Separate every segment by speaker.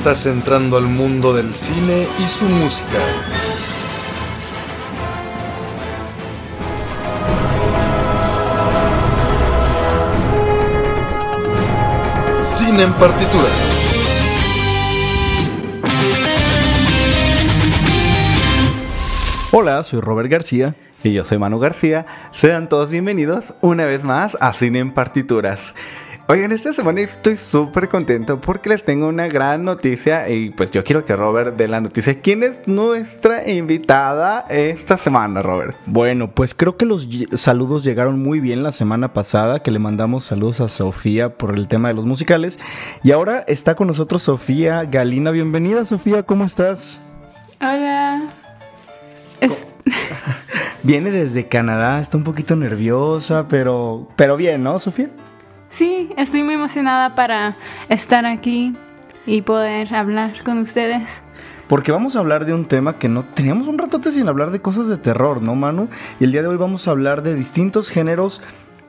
Speaker 1: Estás entrando al mundo del cine y su música. Cine en partituras.
Speaker 2: Hola, soy Robert García.
Speaker 3: Y yo soy Manu García. Sean todos bienvenidos una vez más a Cine en Partituras. Oigan, esta semana estoy súper contento porque les tengo una gran noticia y pues yo quiero que Robert dé la noticia. ¿Quién es nuestra invitada esta semana, Robert?
Speaker 2: Bueno, pues creo que los saludos llegaron muy bien la semana pasada, que le mandamos saludos a Sofía por el tema de los musicales. Y ahora está con nosotros Sofía Galina. Bienvenida, Sofía, ¿cómo estás?
Speaker 4: Hola. Es-
Speaker 2: Viene desde Canadá, está un poquito nerviosa, pero, pero bien, ¿no, Sofía?
Speaker 4: Sí, estoy muy emocionada para estar aquí y poder hablar con ustedes.
Speaker 2: Porque vamos a hablar de un tema que no teníamos un ratote sin hablar de cosas de terror, ¿no, Manu? Y el día de hoy vamos a hablar de distintos géneros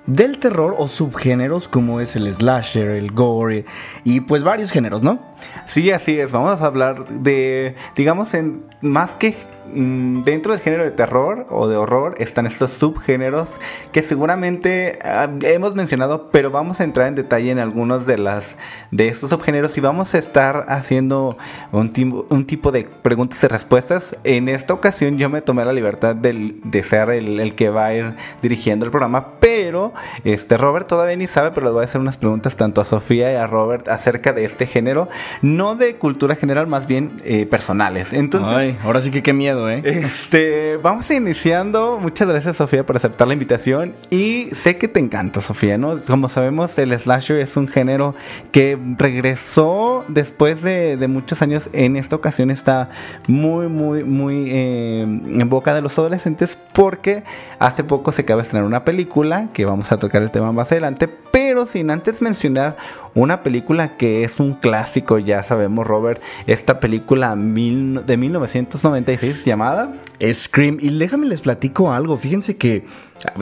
Speaker 2: del terror o subgéneros como es el slasher, el gore y pues varios géneros, ¿no?
Speaker 3: Sí, así es. Vamos a hablar de, digamos, en más que dentro del género de terror o de horror están estos subgéneros que seguramente ah, hemos mencionado, pero vamos a entrar en detalle en algunos de las de estos subgéneros y vamos a estar haciendo un, un tipo de preguntas y respuestas. En esta ocasión yo me tomé la libertad del- de ser el, el que va a ir dirigiendo el programa, pero este Robert todavía ni sabe, pero le voy a hacer unas preguntas tanto a Sofía y a Robert acerca de este género, no de cultura general, más bien eh, personales. Entonces,
Speaker 2: Ay, ahora sí que qué miedo, ¿eh?
Speaker 3: este, vamos iniciando. Muchas gracias, Sofía, por aceptar la invitación. Y sé que te encanta, Sofía, ¿no? Como sabemos, el slasher es un género que regresó después de, de muchos años. En esta ocasión está muy, muy, muy eh, en boca de los adolescentes porque hace poco se acaba de estrenar una película que vamos a tocar el tema más adelante. Pero sin antes mencionar una película que es un clásico, ya sabemos, Robert, esta película de 1996 llamada
Speaker 2: Scream. Y déjame les platico algo. Fíjense que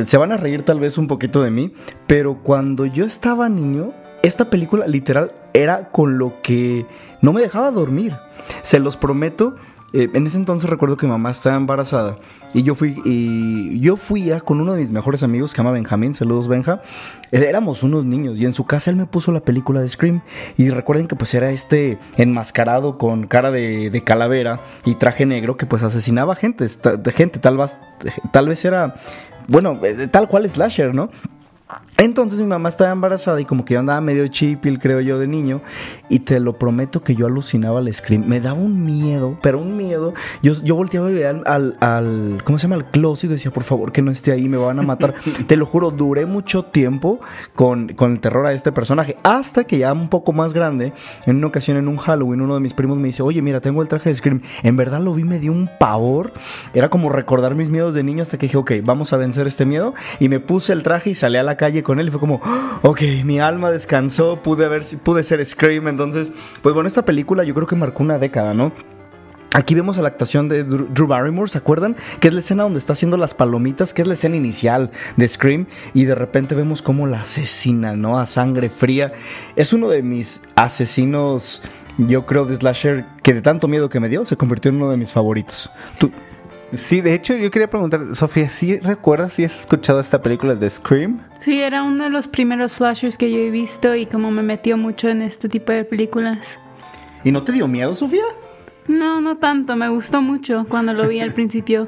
Speaker 2: se van a reír tal vez un poquito de mí, pero cuando yo estaba niño, esta película literal era con lo que no me dejaba dormir. Se los prometo. Eh, en ese entonces recuerdo que mi mamá estaba embarazada y yo fui y yo fui a- con uno de mis mejores amigos que se llama Benjamín, saludos Benja. Eh, Éramos unos niños y en su casa él me puso la película de Scream y recuerden que pues era este enmascarado con cara de, calavera y traje negro que pues asesinaba gente, gente tal vez tal vez era bueno, eh, tal cual slasher, ¿no? Entonces mi mamá estaba embarazada y como que yo andaba medio chipil, creo yo, de niño. Y te lo prometo que yo alucinaba al scream. Me daba un miedo, pero un miedo. Yo, yo volteaba y veía al, al, al- ¿cómo se llama? Al closet y decía, por favor, que no esté ahí, me van a matar. te lo juro, duré mucho tiempo con, con el terror a este personaje. Hasta que ya un poco más grande, en una ocasión en un Halloween, uno de mis primos me dice, oye, mira, tengo el traje de scream. En verdad lo vi, me dio un pavor. Era como recordar mis miedos de niño hasta que dije, ok, vamos a vencer este miedo. Y me puse el traje y salí a la calle con él y fue como, "Ah, ok, mi alma descansó, pude ver si pude ser Scream. Entonces, pues bueno, esta película yo creo que marcó una década, ¿no? Aquí vemos a la actuación de Drew Barrymore, ¿se acuerdan? Que es la escena donde está haciendo las palomitas, que es la escena inicial de Scream, y de repente vemos cómo la asesina, ¿no? A sangre fría. Es uno de mis asesinos, yo creo, de Slasher, que de tanto miedo que me dio, se convirtió en uno de mis favoritos. ¿Tú,
Speaker 3: Sí, de hecho yo quería preguntar, Sofía, ¿sí recuerdas si has escuchado esta película de Scream?
Speaker 4: Sí, era uno de los primeros slashers que yo he visto y como me metió mucho en este tipo de películas.
Speaker 2: ¿Y no te dio miedo, Sofía?
Speaker 4: No, no tanto, me gustó mucho cuando lo vi al principio.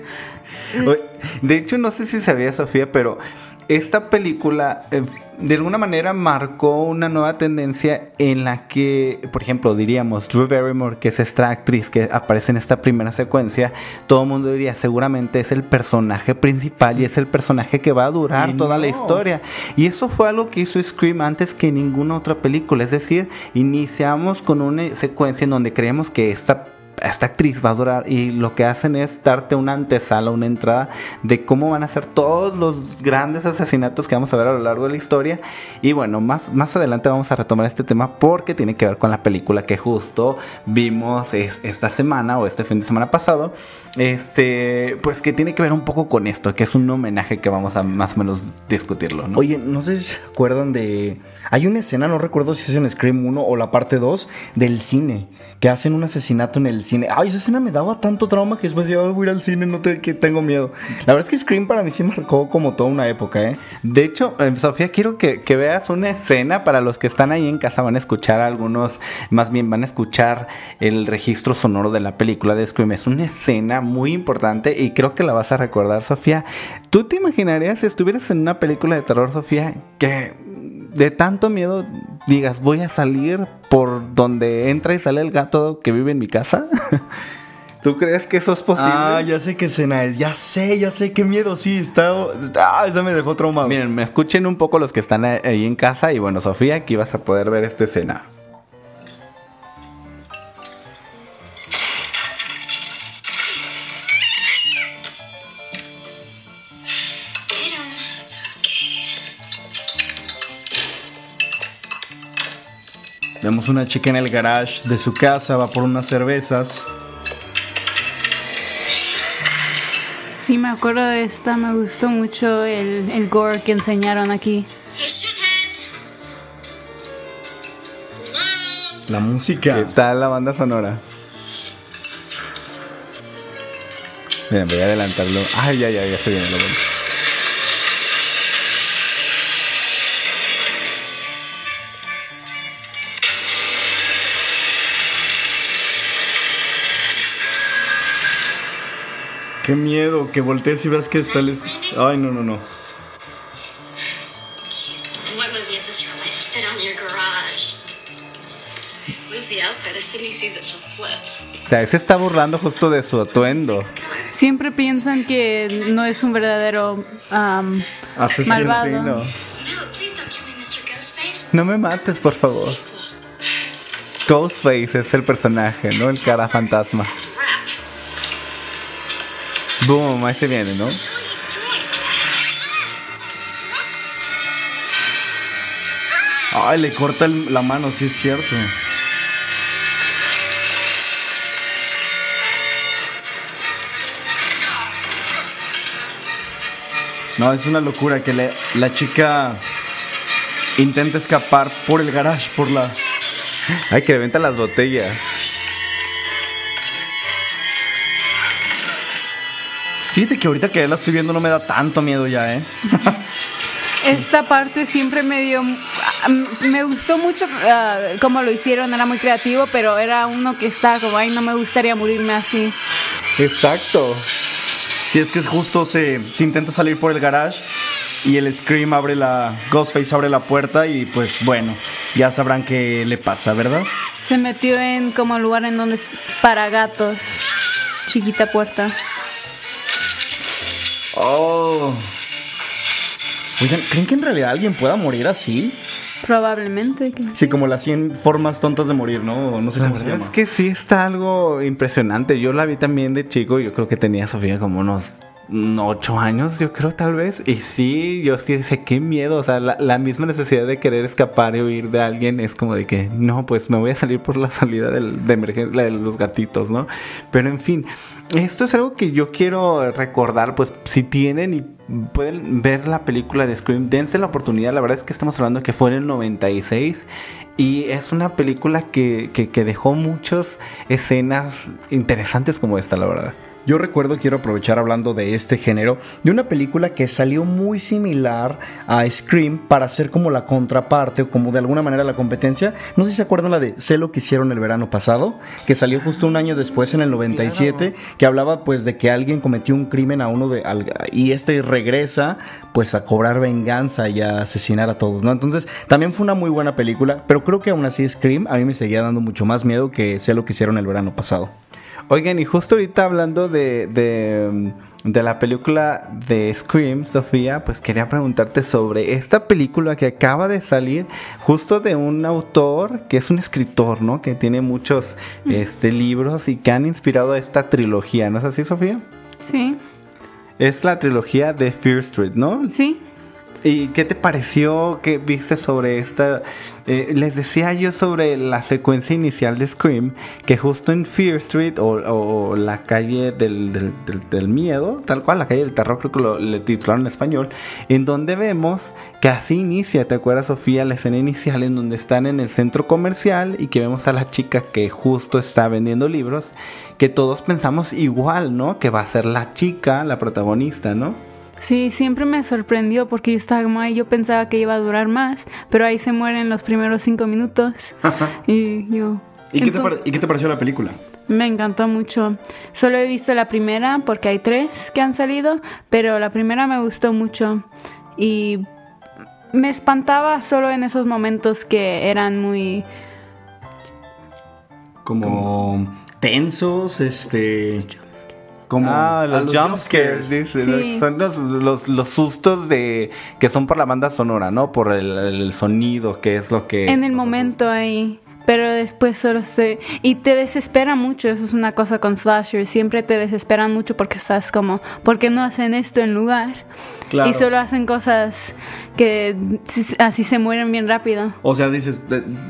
Speaker 3: De hecho, no sé si sabía Sofía, pero esta película eh, de alguna manera marcó una nueva tendencia en la que, por ejemplo, diríamos Drew Barrymore, que es esta actriz que aparece en esta primera secuencia, todo el mundo diría seguramente es el personaje principal y es el personaje que va a durar
Speaker 2: Y
Speaker 3: toda la historia. Y eso fue algo que hizo Scream antes que ninguna otra película. Es decir, iniciamos con una secuencia en donde creemos que esta esta actriz va a durar y lo que hacen es darte una antesala, una entrada de cómo van a ser todos los grandes asesinatos que vamos a ver a lo largo de la historia. Y bueno, más, más adelante vamos a retomar este tema porque tiene que ver con la película que justo vimos es- esta semana o este fin de semana pasado. Este, pues que tiene que ver un poco con esto, que es un homenaje que vamos a más o menos discutirlo, ¿no?
Speaker 2: Oye, no sé si se acuerdan de... Hay una escena, no recuerdo si es en Scream 1 o la parte 2 del cine, que hacen un asesinato en el cine. Ay, esa escena me daba tanto trauma que después de, "Ay, voy a ir al cine, no te, que tengo miedo. La verdad es que Scream para mí sí marcó como toda una época, ¿eh?
Speaker 3: De hecho, eh, Sofía, quiero que, que veas una escena para los que están ahí en casa. Van a escuchar algunos, más bien van a escuchar el registro sonoro de la película de Scream. Es una escena muy importante y creo que la vas a recordar, Sofía. ¿Tú te imaginarías si estuvieras en una película de terror, Sofía, que de tanto miedo digas, voy a salir por donde entra y sale el gato que vive en mi casa? ¿Tú crees que eso es posible?
Speaker 2: Ah, ya sé qué escena es, ya sé, ya sé qué miedo, sí, está... Ah, esa me dejó traumado.
Speaker 3: Miren, me escuchen un poco los que están ahí en casa y bueno, Sofía, aquí vas a poder ver esta escena.
Speaker 2: Vemos una chica en el garage de su casa, va por unas cervezas.
Speaker 4: Sí, me acuerdo de esta, me gustó mucho el, el gore que enseñaron aquí.
Speaker 2: La música.
Speaker 3: ¿Qué tal la banda sonora? Miren, voy a adelantarlo. Ay, ya, ya, ya se viene lo bueno.
Speaker 2: Qué miedo, que voltees y veas que está el... Ay, no, no, no.
Speaker 5: Flip.
Speaker 3: O sea, se está burlando justo de su atuendo.
Speaker 4: Siempre piensan que no es un verdadero am,
Speaker 2: Asesino.
Speaker 4: malvado.
Speaker 3: No.
Speaker 5: Me, Mr. Ghostface.
Speaker 3: No me mates, por favor. Ghostface es el personaje, ¿no? El cara fantasma. Boom, ahí se viene, ¿no?
Speaker 2: Ay, le corta la mano, sí es cierto. No, es una locura que la chica intenta escapar por el garage, por la...
Speaker 3: Ay, que le venta las botellas.
Speaker 2: Fíjate que ahorita que la estoy viendo no me da tanto miedo ya, ¿eh?
Speaker 4: Esta parte siempre me dio. ah, Me gustó mucho ah, cómo lo hicieron, era muy creativo, pero era uno que estaba como, ay, no me gustaría morirme así.
Speaker 3: Exacto.
Speaker 2: Si es que es justo, se, se intenta salir por el garage y el Scream abre la... Ghostface abre la puerta y pues bueno, ya sabrán qué le pasa, ¿verdad?
Speaker 4: Se metió en como lugar en donde es para gatos. Chiquita puerta.
Speaker 2: Oh. Oigan, ¿creen que en realidad alguien pueda morir así?
Speaker 4: Probablemente. que-
Speaker 2: Sí, como las 100 formas tontas de morir, ¿no? No sé
Speaker 3: La
Speaker 2: cómo se
Speaker 3: verdad
Speaker 2: llama.
Speaker 3: es que sí está algo impresionante. Yo la vi también de chico. Yo creo que tenía Sofía como unos ocho años, yo creo tal vez. Y sí, yo sí decía, qué miedo. O sea, la, la misma necesidad de querer escapar y huir de alguien es como de que, no, pues me voy a salir por la salida de emergencia, de los gatitos, ¿no? Pero en fin, esto es algo que yo quiero recordar, pues si tienen y pueden ver la película de Scream, dense la oportunidad. La verdad es que estamos hablando que fue en el 96 y es una película que, que, que dejó muchas escenas interesantes como esta, la verdad.
Speaker 2: Yo recuerdo, quiero aprovechar hablando de este género, de una película que salió muy similar a Scream para ser como la contraparte o como de alguna manera la competencia. No sé si se acuerdan la de Sé lo que hicieron el verano pasado, que salió justo un año después en el 97, que hablaba pues de que alguien cometió un crimen a uno de al- y este regresa pues a cobrar venganza y a asesinar a todos, ¿no? Entonces, también fue una muy buena película, pero creo que aún así Scream a mí me seguía dando mucho más miedo que Sé lo que hicieron el verano pasado.
Speaker 3: Oigan, y justo ahorita hablando de, de, de la película de Scream, Sofía, pues quería preguntarte sobre esta película que acaba de salir justo de un autor que es un escritor, ¿no? Que tiene muchos este, libros y que han inspirado a esta trilogía, ¿no es así, Sofía?
Speaker 4: Sí,
Speaker 3: Es la trilogía de Fear Street, ¿no?
Speaker 4: sí.
Speaker 3: ¿Y qué te pareció? ¿Qué viste sobre esta? Eh, les decía yo sobre la secuencia inicial de Scream, que justo en Fear Street o, la calle del miedo, tal cual, la calle del terror, creo que lo le titularon en español, en donde vemos que así inicia, ¿te acuerdas Sofía? La escena inicial en donde están en el centro comercial y que vemos a la chica que justo está vendiendo libros, que todos pensamos igual, ¿no? Que va a ser la chica, la protagonista, ¿no?
Speaker 4: Sí, siempre me sorprendió porque yo estaba como ahí, yo pensaba que iba a durar más, pero ahí se mueren los primeros cinco minutos. y yo...
Speaker 2: ¿Y qué, te ¿Y qué te pareció la película?
Speaker 4: Me encantó mucho. Solo he visto la primera porque hay tres que han salido, pero la primera me gustó mucho y me espantaba solo en esos momentos que eran muy...
Speaker 2: Como tensos, este... Como
Speaker 3: Ah, los, jump scares, dice.
Speaker 4: Sí.
Speaker 3: Son los, los, los sustos de que son por la banda sonora, ¿no? Por el, el sonido, que es lo que...
Speaker 4: en el momento ahí. Pero después solo estoy... Y te desespera mucho, eso es una cosa con slasher. Siempre te desesperan mucho porque estás como, ¿por qué no hacen esto en lugar?
Speaker 2: Claro.
Speaker 4: Y solo hacen cosas que así se mueren bien rápido.
Speaker 2: O sea, dices,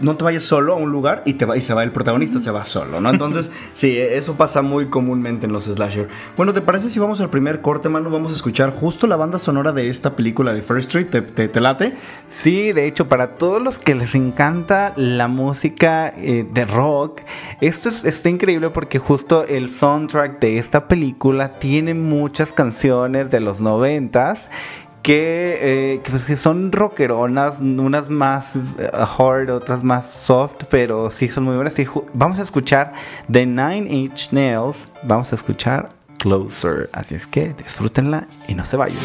Speaker 2: no te vayas solo a un lugar y, te va, y se va el protagonista, se va solo, ¿no? Entonces, sí, eso pasa muy comúnmente en los slasher. Bueno, ¿te parece si vamos al primer corte, mano? Vamos a escuchar justo la banda sonora de esta película de First Street. ¿Te, te- te late?
Speaker 3: Sí, de hecho, para todos los que les encanta la música eh, de rock, esto es, está increíble porque justo el soundtrack de esta película tiene muchas canciones de los noventas. Que, eh, que, pues, son rockeronas, unas más eh, hard, otras más soft, pero sí son muy buenas. Y vamos a escuchar The Nine Inch Nails, vamos a escuchar Closer. Así es que disfrútenla y no se vayan.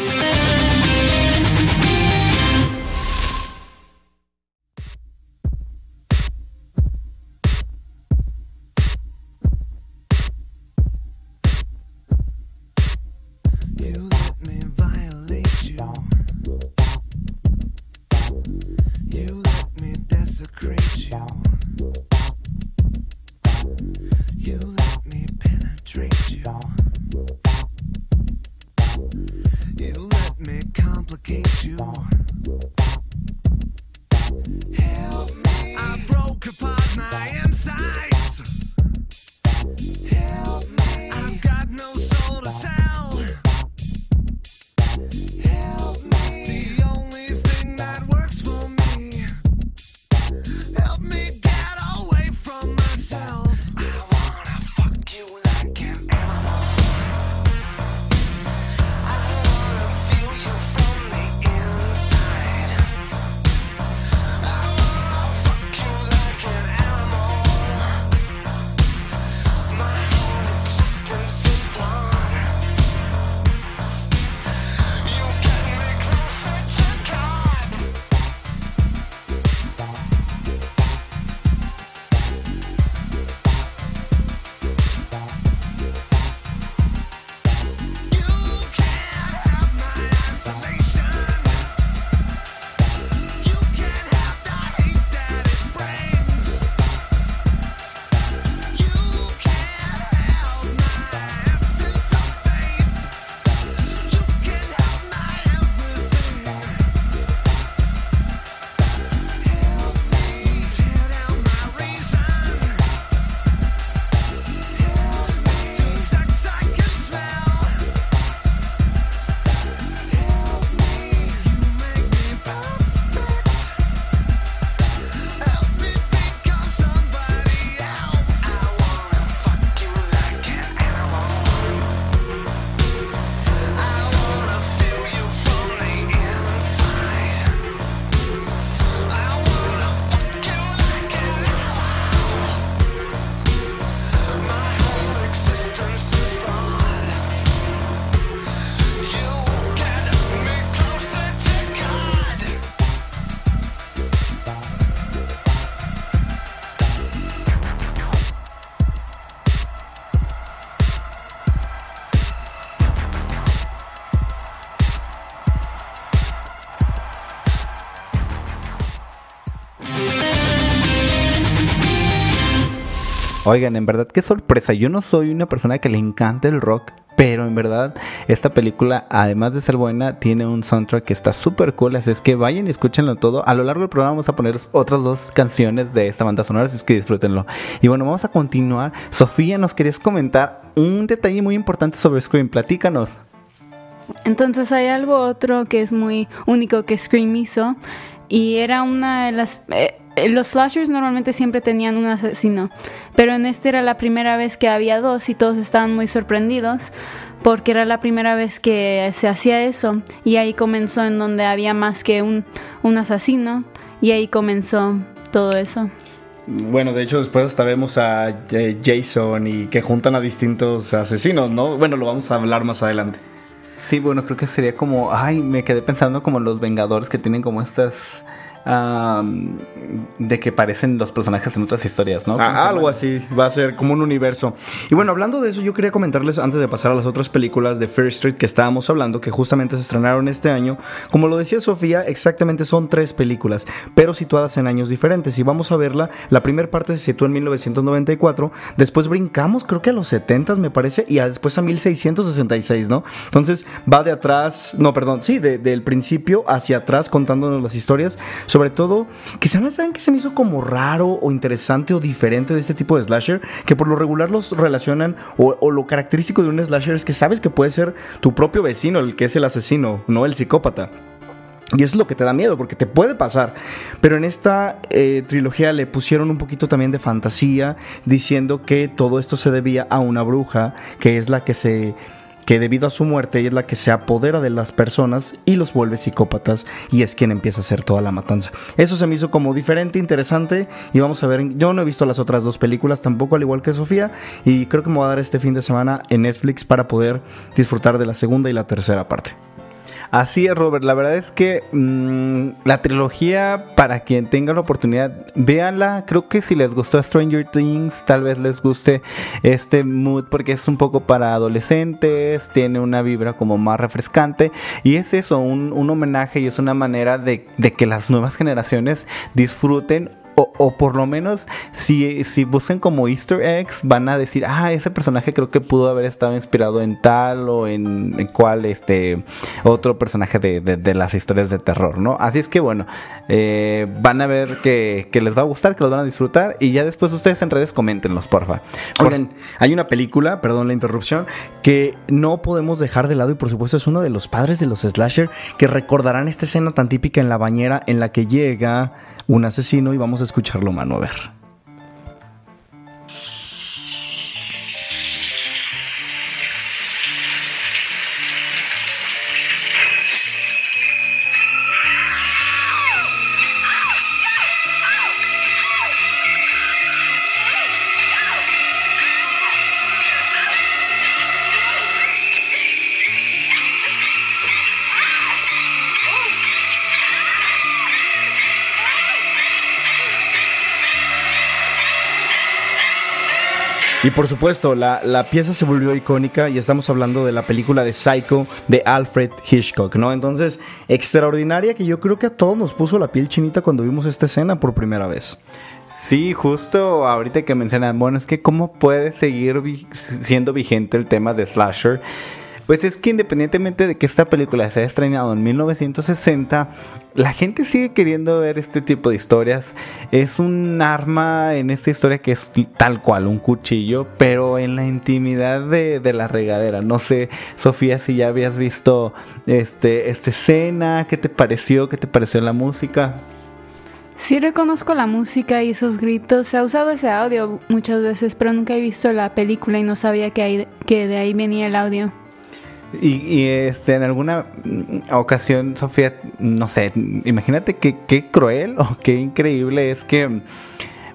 Speaker 6: Me complicate you.
Speaker 3: Oigan, en verdad, qué sorpresa. Yo no soy una persona que le encanta el rock. Pero en verdad, esta película, además de ser buena, tiene un soundtrack que está súper cool. Así es que vayan y escúchenlo todo. A lo largo del programa vamos a poner otras dos canciones de esta banda sonora, así es que disfrútenlo. Y bueno, vamos a continuar. Sofía, nos querías comentar un detalle muy importante sobre Scream. Platícanos.
Speaker 4: Entonces hay algo otro que es muy único que Scream hizo y era una de las... eh, los slashers normalmente siempre tenían un asesino, pero en este era la primera vez que había dos y todos estaban muy sorprendidos porque era la primera vez que se hacía eso y ahí comenzó en donde había más que un, un asesino y ahí comenzó todo eso.
Speaker 2: Bueno, de hecho después hasta vemos a eh, Jason y que juntan a distintos asesinos, ¿no? Bueno, lo vamos a hablar más adelante.
Speaker 3: Sí, bueno, creo que sería como, ay, me quedé pensando como los Vengadores que tienen como estas de que parecen los personajes en otras historias, ¿no? ¿Cómo se
Speaker 2: Ah, algo así, va a ser como un universo. Y bueno, hablando de eso, yo quería comentarles antes de pasar a las otras películas de Fear Street que estábamos hablando, que justamente se estrenaron este año. Como lo decía Sofía, exactamente son tres películas, pero situadas en años diferentes. Y vamos a verla. La primera parte se sitúa en 1994, después brincamos, creo que a los 70 me parece, y a- después a 1666, ¿no? Entonces va de atrás, no, perdón, sí, de- del principio hacia atrás contándonos las historias. Sobre todo, que se saben que se me hizo como raro o interesante o diferente de este tipo de slasher, que por lo regular los relacionan, o, o lo característico de un slasher es que sabes que puede ser tu propio vecino el que es el asesino, no el psicópata. Y eso es lo que te da miedo, porque te puede pasar. Pero en esta eh, trilogía le pusieron un poquito también de fantasía, diciendo que todo esto se debía a una bruja, que es la que se que debido a su muerte es la que se apodera de las personas y los vuelve psicópatas y es quien empieza a hacer toda la matanza. Eso se me hizo como diferente, interesante y vamos a ver, yo no he visto las otras dos películas tampoco al igual que Sofía y creo que me voy a dar este fin de semana en Netflix para poder disfrutar de la segunda y la tercera parte.
Speaker 3: Así es, Robert. La verdad es que mm, la trilogía, para quien tenga la oportunidad, véanla. Creo que si les gustó Stranger Things, tal vez les guste este mood porque es un poco para adolescentes, tiene una vibra como más refrescante y es eso, un, un homenaje y es una manera de, de que las nuevas generaciones disfruten o, o por lo menos si, si buscan como easter eggs van a decir ah ese personaje creo que pudo haber estado inspirado en tal o en, en cual este otro personaje de, de- de las historias de terror no así es que bueno eh, van a ver que, que les va a gustar que los van a disfrutar y ya después ustedes en redes coméntenlos porfa. Por-
Speaker 2: Oigan, hay una película, perdón la interrupción, que no podemos dejar de lado y por supuesto es uno de los padres de los slasher que recordarán esta escena tan típica en la bañera en la que llega un asesino y vamos a escucharlo mano a ver. Y por supuesto, la, la pieza se volvió icónica y estamos hablando de la película de Psycho de Alfred Hitchcock, ¿no? Entonces, extraordinaria que yo creo que a todos nos puso la piel chinita cuando vimos esta escena por primera vez.
Speaker 3: Sí, justo ahorita que mencionan, bueno, es que cómo puede seguir siendo vigente el tema de slasher. Pues es que independientemente de que esta película se haya estrenado en 1960, la gente sigue queriendo ver este tipo de historias. Es un arma en esta historia que es tal cual, un cuchillo, pero en la intimidad de, de la regadera. No sé, Sofía, si ya habías visto este, esta escena, ¿qué te pareció? ¿Qué te pareció la música?
Speaker 4: Sí reconozco la música y esos gritos. Se ha usado ese audio muchas veces, pero nunca he visto la película y no sabía que, que de ahí venía el audio.
Speaker 3: Y, y, este, en alguna ocasión, Sofía, no sé, imagínate qué, qué cruel o qué increíble es que,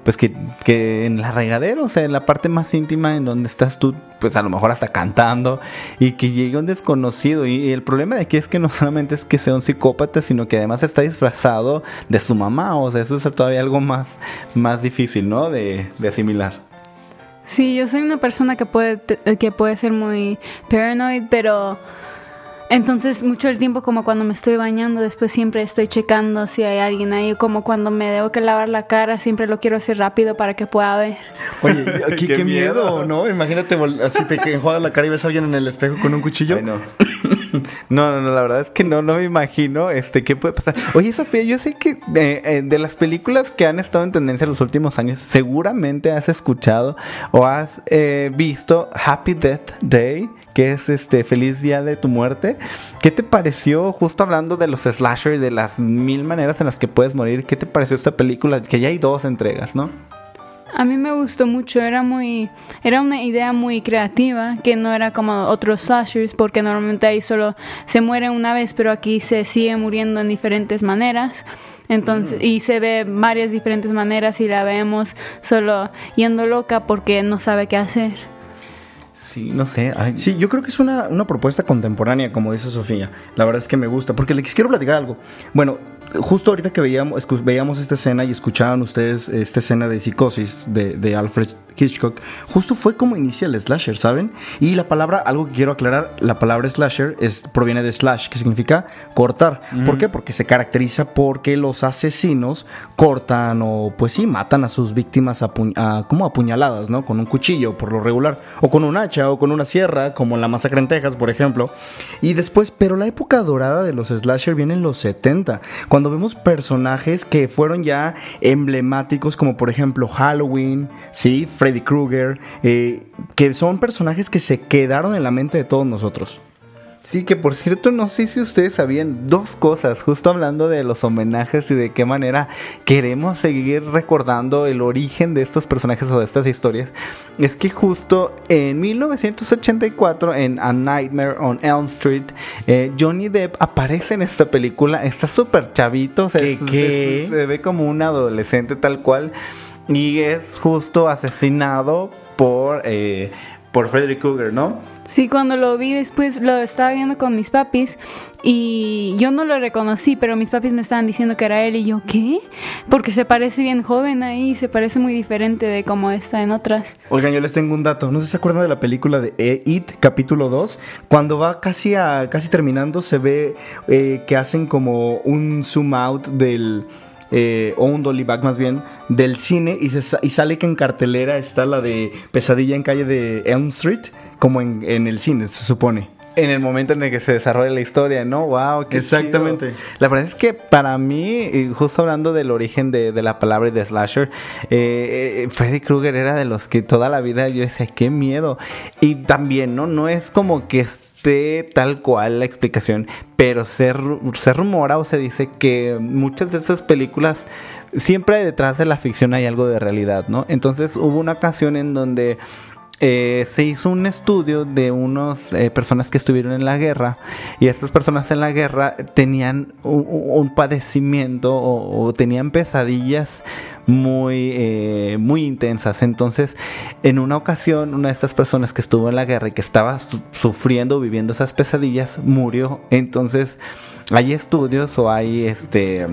Speaker 3: pues que, que en la regadera, o sea, en la parte más íntima en donde estás tú, pues a lo mejor hasta cantando, y que llegue un desconocido. Y, y el problema de aquí es que no solamente es que sea un psicópata, sino que además está disfrazado de su mamá, o sea, eso es todavía algo más, más difícil, ¿no? De, de asimilar.
Speaker 4: Sí, yo soy una persona que puede, te- que puede ser muy paranoid, pero Entonces, mucho del tiempo, como cuando me estoy bañando, después siempre estoy checando si hay alguien ahí. Como cuando me debo que lavar la cara, siempre lo quiero hacer rápido para que pueda ver.
Speaker 2: Oye, qué,
Speaker 3: Qué
Speaker 2: qué miedo,
Speaker 3: miedo.
Speaker 2: ¿no? Imagínate así te que enjuagas la cara y ves a alguien en el espejo con un cuchillo.
Speaker 3: Ay, no. No, no, la verdad es que no, no me imagino este qué puede pasar. Oye, Sofía, yo sé que eh, eh, de las películas que han estado en tendencia en los últimos años, seguramente has escuchado o has eh, visto Happy Death Day, que es este Feliz Día de tu Muerte. ¿Qué te pareció, justo hablando de los slasher y de las mil maneras en las que puedes morir? ¿Qué te pareció esta película? Que ya hay dos entregas, ¿no?
Speaker 4: A mí me gustó mucho, era muy, era una idea muy creativa, que no era como otros slashers, porque normalmente ahí solo se muere una vez, pero aquí se sigue muriendo en diferentes maneras. Entonces, y se ve varias diferentes maneras y la vemos solo yendo loca porque no sabe qué hacer.
Speaker 3: Sí, no sé. ay,
Speaker 2: Sí, yo creo que es una, una propuesta contemporánea, como dice Sofía. La verdad es que me gusta, porque les quiero platicar algo. Bueno, justo ahorita que veíamos, veíamos esta escena y escuchaban ustedes esta escena de psicosis de, de Alfred Hitchcock, justo fue como inicia el slasher, ¿saben? Y la palabra, algo que quiero aclarar, la palabra slasher es, proviene de slash, que significa cortar. ¿Por qué? Porque se caracteriza porque los asesinos cortan o, pues sí, matan a sus víctimas apu- a- como apuñaladas, ¿no? Con un cuchillo, por lo regular, o con un hacha, o con una sierra, como la masacre en Texas, por ejemplo. Y después, pero la época dorada de los slasher viene en los 70, cuando vemos personajes que fueron ya emblemáticos, como por ejemplo Halloween, ¿sí? Freddy Krueger, eh, que son personajes que se quedaron en la mente de todos nosotros.
Speaker 3: Sí, que por cierto, no sé si ustedes sabían dos cosas, justo hablando de los homenajes y de qué manera queremos seguir recordando el origen de estos personajes o de estas historias. Es que justo en 1984, en A Nightmare on Elm Street, eh, Johnny Depp aparece en esta película, está súper chavito, o sea,
Speaker 2: ¿Qué,
Speaker 3: es-
Speaker 2: qué?
Speaker 3: es- se ve como un adolescente tal cual, y es justo asesinado por, eh, por Frederick Krueger, ¿no?
Speaker 4: Sí, cuando lo vi después lo estaba viendo con mis papis y yo no lo reconocí, pero mis papis me estaban diciendo que era él y yo, ¿qué? Porque se parece bien joven ahí, se parece muy diferente de como está en otras.
Speaker 2: Oigan, yo les tengo un dato. No sé si se acuerdan de la película de eh, It, capítulo 2. Cuando va casi a casi terminando, se ve eh, que hacen como un zoom out del. Eh, o un dolly back más bien, del cine y, se y sale que en cartelera está la de Pesadilla en calle de Elm Street, como en, en el cine, se supone.
Speaker 3: En el momento en el que se desarrolla la historia, ¿no? ¡Wow! Qué
Speaker 2: Exactamente.
Speaker 3: chido. La verdad es que para mí, justo hablando del origen de, de la palabra y de slasher, eh, eh, Freddy Krueger era de los que toda la vida yo decía, qué miedo. Y también, ¿no? No es como que tal cual la explicación, pero se, se rumora o se dice que muchas de esas películas, siempre detrás de la ficción hay algo de realidad, ¿no? Entonces hubo una ocasión en donde eh, se hizo un estudio de unas personas que estuvieron en la guerra y estas personas en la guerra tenían un, padecimiento o tenían pesadillas muy, eh, muy intensas. Entonces, en una ocasión, una de estas personas que estuvo en la guerra y que estaba su- sufriendo, viviendo esas pesadillas, murió. Entonces, hay estudios o hay este...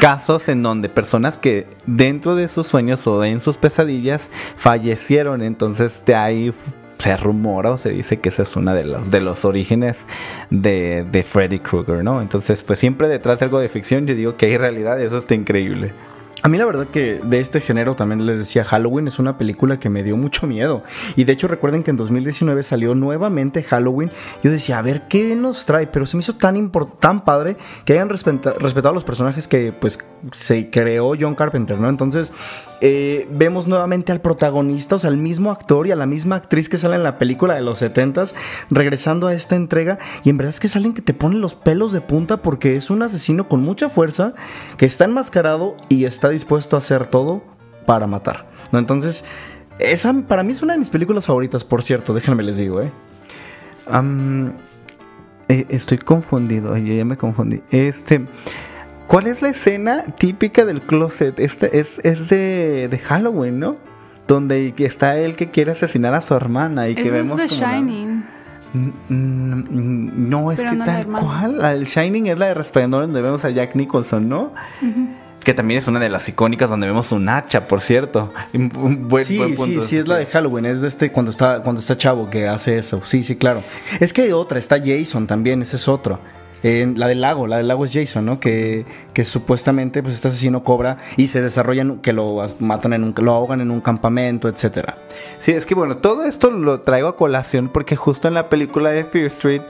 Speaker 3: casos en donde personas que dentro de sus sueños o en sus pesadillas fallecieron. Entonces de ahí se rumora o se dice que esa es una de los, de los orígenes de, de Freddy Krueger, ¿no? Entonces pues siempre detrás de algo de ficción yo digo que hay realidad eso está increíble.
Speaker 2: A mí la verdad que de este género también les decía Halloween es una película que me dio mucho miedo. Y de hecho recuerden que en 2019 salió nuevamente Halloween. Yo decía, a ver, ¿qué nos trae? Pero se me hizo tan, tan padre que hayan respeta- respetado a los personajes que pues se creó John Carpenter, ¿no? Entonces eh, vemos nuevamente al protagonista, o sea, al mismo actor y a la misma actriz que sale en la película de los 70s, regresando a esta entrega. Y en verdad es que salen que te ponen los pelos de punta porque es un asesino con mucha fuerza que está enmascarado y está dispuesto a hacer todo para matar. ¿no? Entonces, esa para mí es una de mis películas favoritas, por cierto, déjenme les digo, ¿eh?
Speaker 3: Eh, estoy confundido, yo ya me confundí. Este, ¿cuál es la escena típica del closet? Este es, es de, de Halloween, ¿no? Donde está él que quiere asesinar a su hermana y que
Speaker 4: Eso es
Speaker 3: vemos
Speaker 4: The
Speaker 3: como la-
Speaker 4: Shining.
Speaker 3: No, es
Speaker 4: Pero
Speaker 3: que
Speaker 4: no
Speaker 3: tal cual. Del Shining es la de Resplandor donde vemos a Jack Nicholson, ¿no? Que también es una de las icónicas donde vemos un hacha, por cierto. Un- buen-
Speaker 2: sí,
Speaker 3: buen
Speaker 2: sí,
Speaker 3: punto.
Speaker 2: sí, es la de Halloween, es de este cuando está, cuando está chavo que hace eso. Sí, sí, claro. Es que hay otra, está Jason también, ese es otro. En la del lago, la del lago es Jason, ¿no? Que, que supuestamente pues este asesino cobra y se desarrollan que lo matan en un, lo ahogan en un campamento, etcétera.
Speaker 3: Sí, es que bueno, todo esto lo traigo a colación porque justo en la película de Fear Street,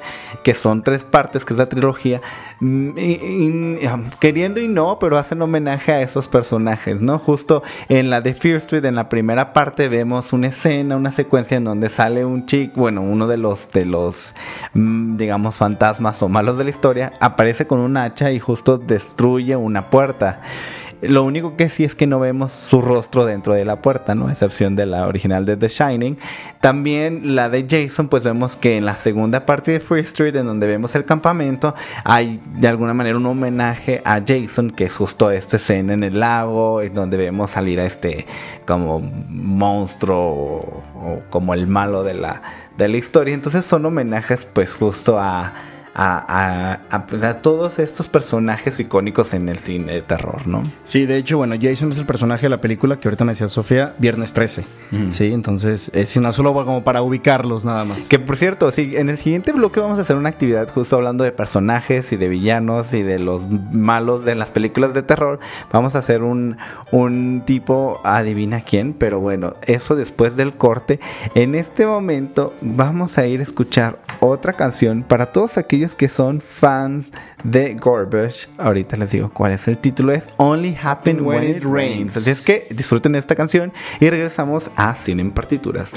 Speaker 3: que son tres partes, que es la trilogía, mm, y- y- um, queriendo y no, pero hacen homenaje a esos personajes, ¿no? Justo en la de Fear Street, en la primera parte, vemos una escena, una secuencia en donde sale un chico, bueno, uno de los, de los, mm, digamos, fantasmas o malos de la historia, aparece con un hacha y justo destruye una puerta. Lo único que sí es que no vemos su rostro dentro de la puerta, ¿no? A excepción de la original de The Shining. También la de Jason, pues vemos que en la segunda parte de Free Street, en donde vemos el campamento, hay de alguna manera un homenaje a Jason, que es justo esta escena en el lago, en donde vemos salir a este como monstruo o, como el malo de la, de la historia. Entonces son homenajes pues justo a... A, a- a, pues, a todos estos personajes icónicos en el cine de terror, ¿no?
Speaker 2: Sí, de hecho, bueno, Jason es el personaje de la película que ahorita me decía Sofía, Viernes 13.
Speaker 3: Ujú.
Speaker 2: Sí, entonces, es no solo como para ubicarlos nada más.
Speaker 3: Que por cierto, sí, en el siguiente bloque vamos a hacer una actividad justo hablando de personajes y de villanos y de los malos de las películas de terror. Vamos a hacer un, un tipo adivina quién, pero bueno, eso después del corte. En este momento vamos a ir a escuchar otra canción para todos aquellos que son fans de Gorbush. Ahorita les digo cuál es el título, es Only Happen When It Rains. Así es que disfruten esta canción y regresamos a Cine en Partituras.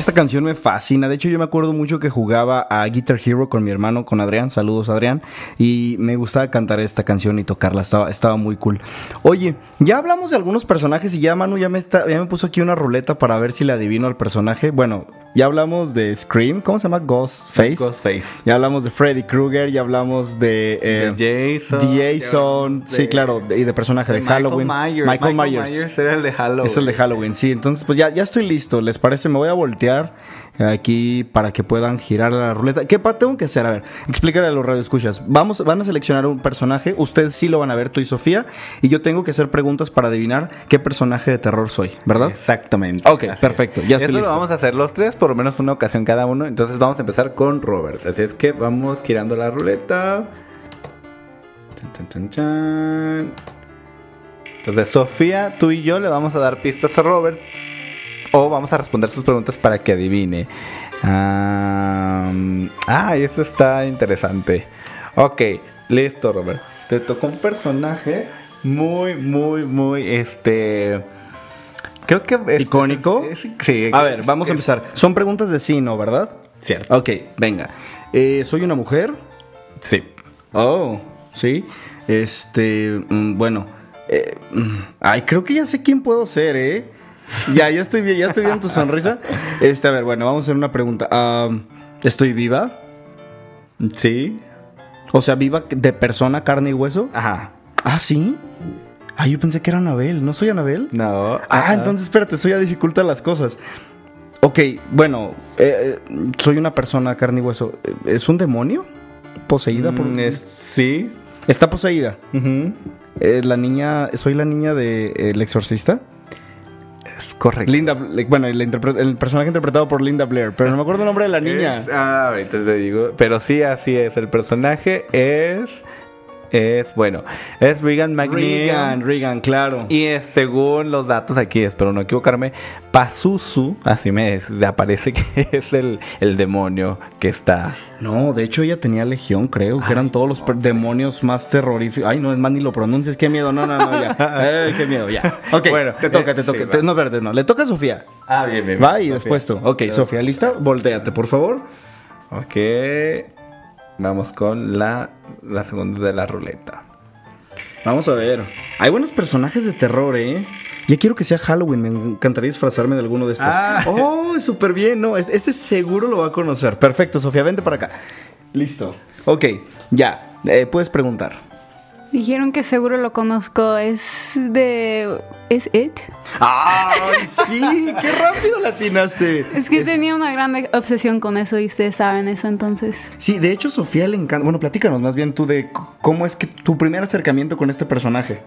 Speaker 2: Esta canción me fascina. De hecho, yo me acuerdo mucho que jugaba a Guitar Hero con mi hermano, con Adrián. Saludos, Adrián. Y me gustaba cantar esta canción y tocarla. Estaba, estaba muy cool. Oye, ya hablamos de algunos personajes y ya Manu ya me, está, ya me puso aquí una ruleta para ver si le adivino al personaje. Bueno, ya hablamos de Scream. ¿Cómo se llama? Ghostface.
Speaker 3: Ghostface.
Speaker 2: Ya hablamos de Freddy Krueger. Ya hablamos de... eh,
Speaker 3: De Jason.
Speaker 2: de Jason.
Speaker 3: de-
Speaker 2: Sí, claro. y de personaje de, Halloween.
Speaker 3: Myers.
Speaker 2: Michael Myers.
Speaker 3: era el de Halloween.
Speaker 2: Es el de Halloween, sí. Entonces, pues ya, ya estoy listo. ¿Les parece? Me voy a voltear aquí para que puedan girar la ruleta. ¿Qué tengo que hacer? A ver, explícale a los radioescuchas. Vamos, van a seleccionar un personaje. Ustedes sí lo van a ver, tú y Sofía. Y yo tengo que hacer preguntas para adivinar qué personaje de terror soy, ¿verdad?
Speaker 3: Exactamente.
Speaker 2: Ok, perfecto, ya estoy
Speaker 3: Eso
Speaker 2: listo.
Speaker 3: lo vamos a hacer los tres, por lo menos una ocasión cada uno. Entonces vamos a empezar con Robert. Así es que vamos girando la ruleta. Chan, chan, chan. Entonces, Sofía, tú y yo le vamos a dar pistas a Robert. O vamos a responder sus preguntas para que adivine. Ah, eso está interesante. Ok, listo, Robert. Te tocó un personaje muy, muy, muy, este... Creo que es
Speaker 2: ¿Icónico?
Speaker 3: es- sí.
Speaker 2: A ver, vamos a empezar. Son preguntas de sí, ¿no? ¿Verdad?
Speaker 3: Cierto.
Speaker 2: Ok, venga. Eh, ¿Soy una mujer?
Speaker 3: Sí.
Speaker 2: Oh, sí. Este, mm, bueno. eh, mm, ay, creo que ya sé quién puedo ser, ¿eh? Ya, ya estoy bien, ya estoy viendo tu sonrisa. Este, a ver, bueno, vamos a hacer una pregunta. ¿Estoy viva?
Speaker 3: Sí.
Speaker 2: O sea, viva de persona, carne y hueso.
Speaker 3: Ajá.
Speaker 2: Ah, sí. Ah, yo pensé que era Anabel. ¿No soy Anabel?
Speaker 3: No.
Speaker 2: Ah, entonces espérate, eso ya dificulta las cosas. Ok, bueno, eh, eh, soy una persona carne y hueso. ¿Es un demonio? ¿Poseída por
Speaker 3: Mm, es- sí.
Speaker 2: Está poseída. Eh, la niña, soy la niña de eh, El Exorcista.
Speaker 3: Correcto.
Speaker 2: Linda, bueno, el, el personaje interpretado por Linda Blair, pero no me acuerdo el nombre de la niña.
Speaker 3: Es- ah, ahorita te digo. Pero sí, así es. El personaje es. Es, bueno, es Regan McNeil.
Speaker 2: Regan, Regan, claro.
Speaker 3: Y es, según los datos aquí, espero no equivocarme, Pazuzu, así me aparece que es el, el demonio que está.
Speaker 2: No, de hecho ella tenía legión, creo, que eran todos los demonios más terroríficos. Ay, no, es más ni lo pronuncies, qué miedo, no, no, no, ya. Ay, qué miedo, ya. Ok,
Speaker 3: Bueno,
Speaker 2: te toca, te toca.
Speaker 3: sí,
Speaker 2: Te- no, espérate, no. Le toca a Sofía.
Speaker 3: Ah, bien, bien.
Speaker 2: Va y después tú. Ok, Sofía, ¿lista? Volteate, por favor.
Speaker 3: Ok. Vamos con la, la segunda de la ruleta.
Speaker 2: Vamos a ver. Hay buenos personajes de terror, ¿eh? Ya quiero que sea Halloween, me encantaría disfrazarme de alguno de estos.
Speaker 3: Ah.
Speaker 2: Oh, súper bien, no, este seguro lo va a conocer. Perfecto, Sofía, vente para acá. Listo. Ok, ya, eh, puedes preguntar.
Speaker 4: Dijeron que seguro lo conozco. Es de. ¿Es It?
Speaker 2: ¡Ay, sí! ¡Qué rápido la atinaste!
Speaker 4: Es que tenía una gran obsesión con eso y ustedes saben eso entonces.
Speaker 2: Sí, de hecho, Sofía le encanta. Bueno, platícanos más bien tú de cómo es que tu primer acercamiento con este personaje.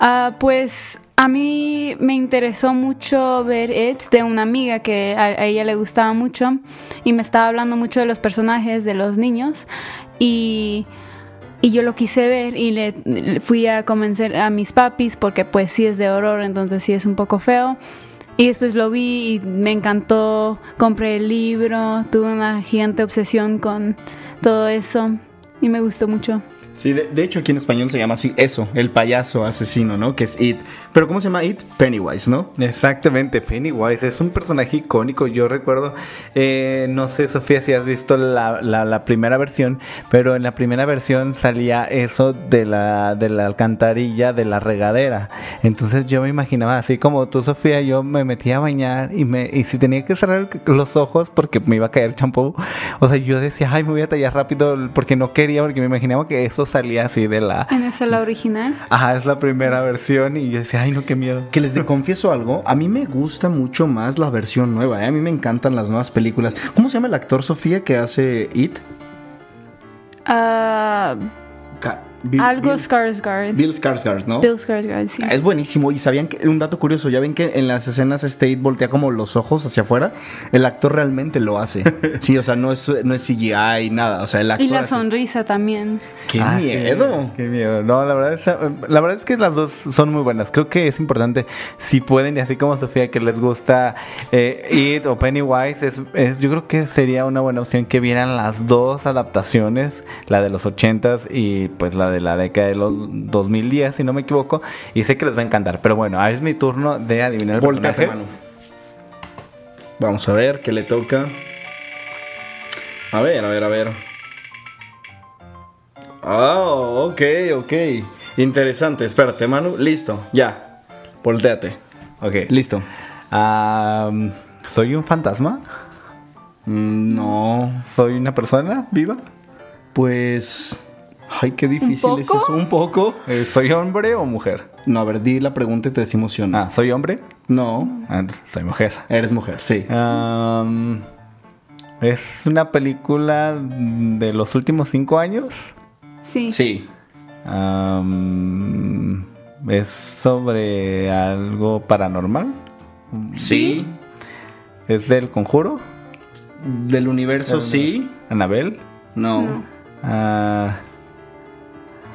Speaker 4: Ah, pues a mí me interesó mucho ver It de una amiga que a, a ella le gustaba mucho y me estaba hablando mucho de los personajes, de los niños y, y yo lo quise ver y le, fui a convencer a mis papis porque pues sí es de horror, entonces sí es un poco feo. Y después lo vi y me encantó, compré el libro, tuve una gigante obsesión con todo eso y me gustó mucho.
Speaker 2: Sí, de, de hecho aquí en español se llama así eso, el payaso asesino, ¿no? Que es It. Pero ¿cómo se llama It? Pennywise, ¿no?
Speaker 3: Exactamente, Pennywise es un personaje icónico. Yo recuerdo, eh, no sé, Sofía, si has visto la, la- la primera versión, pero en la primera versión salía eso de la, de la alcantarilla de la regadera. Entonces yo me imaginaba, así como tú, Sofía, yo me metía a bañar y, me, y si tenía que cerrar los ojos porque me iba a caer champú, o sea, yo decía, ay, me voy a tallar rápido porque no quería, porque me imaginaba que eso salía así de la.
Speaker 4: ¿En esa la original?
Speaker 3: Ajá, es la primera versión y yo decía, ay, no, qué miedo.
Speaker 2: Que les de- confieso algo, a mí me gusta mucho más la versión nueva, ¿eh? A mí me encantan las nuevas películas. ¿Cómo se llama el actor, Sofía, que hace It?
Speaker 4: Ah,
Speaker 2: Bill-
Speaker 4: algo
Speaker 2: Bill-
Speaker 4: Skarsgård.
Speaker 2: Bill Skarsgård, ¿no?
Speaker 4: Bill Skarsgård, sí.
Speaker 2: Es buenísimo. Y sabían que, un dato curioso, ya ven que en las escenas State voltea como los ojos hacia afuera. El actor realmente lo hace. Sí, o sea, no es, no es CGI, nada. O sea, el actor.
Speaker 4: Y la
Speaker 2: hace-
Speaker 4: sonrisa también.
Speaker 2: ¡Qué
Speaker 3: Ah, sí,
Speaker 2: miedo!
Speaker 3: qué miedo. No, la verdad, es, la verdad es que las dos son muy buenas. Creo que es importante, si pueden, y así como Sofía, que les gusta eh, It o Pennywise, es, es- yo creo que sería una buena opción que vieran las dos adaptaciones, la de los 80s y pues la de la década de los 2010, si no me equivoco. Y sé que les va a encantar. Pero bueno, ahora es mi turno de adivinar el
Speaker 2: Volteate,
Speaker 3: personaje.
Speaker 2: mano. Vamos a ver qué le toca. A ver, a ver, a ver. Oh, ok, ok. Interesante. Espérate, Manu. Listo, ya. Volteate.
Speaker 3: Ok.
Speaker 2: Listo.
Speaker 3: ¿Soy un fantasma?
Speaker 2: Mm, No,
Speaker 3: ¿Soy una persona viva?
Speaker 2: pues... Ay, qué difícil es
Speaker 4: poco?
Speaker 2: eso. Un poco.
Speaker 3: Eh, ¿Soy hombre o mujer?
Speaker 2: No, a ver, di la pregunta y te decimos.
Speaker 3: Ah, ¿soy hombre?
Speaker 2: No,
Speaker 3: Ah, soy mujer.
Speaker 2: eres mujer, sí.
Speaker 3: ¿Es una película de los últimos cinco años?
Speaker 4: Sí.
Speaker 2: Sí.
Speaker 3: ¿Es sobre algo paranormal?
Speaker 2: Sí.
Speaker 3: ¿Es del conjuro?
Speaker 2: Del universo, sí.
Speaker 3: ¿Anabel?
Speaker 2: No.
Speaker 3: Ah,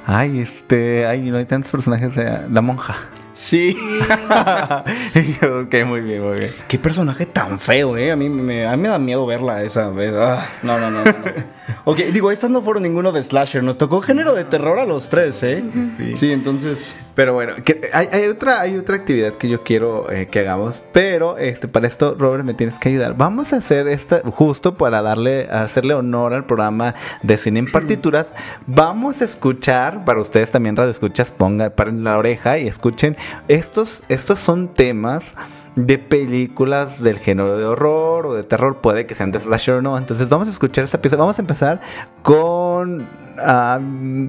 Speaker 3: ay, este. Ay, no hay tantos personajes. de- la monja.
Speaker 2: Sí.
Speaker 3: ok, muy bien, muy bien.
Speaker 2: Qué personaje tan feo, eh. A mí me, a mí me da miedo verla esa vez. Ah, no, no, no, no. no. ok, digo, estas no fueron ninguno de slasher. Nos tocó género de terror a los tres, eh.
Speaker 3: Sí.
Speaker 2: Sí, entonces.
Speaker 3: Pero bueno, que- hay, hay otra, hay otra actividad que yo quiero eh, que hagamos, pero este, para esto, Robert, me tienes que ayudar. Vamos a hacer esta, justo para darle, hacerle honor al programa de cine en partituras. Vamos a escuchar, para ustedes también radio escuchas, pongan paren la oreja y escuchen. Estos, estos son temas de películas del género de horror o de terror, puede que sean de slasher o no. Entonces vamos a escuchar esta pieza. Vamos a empezar con, ah,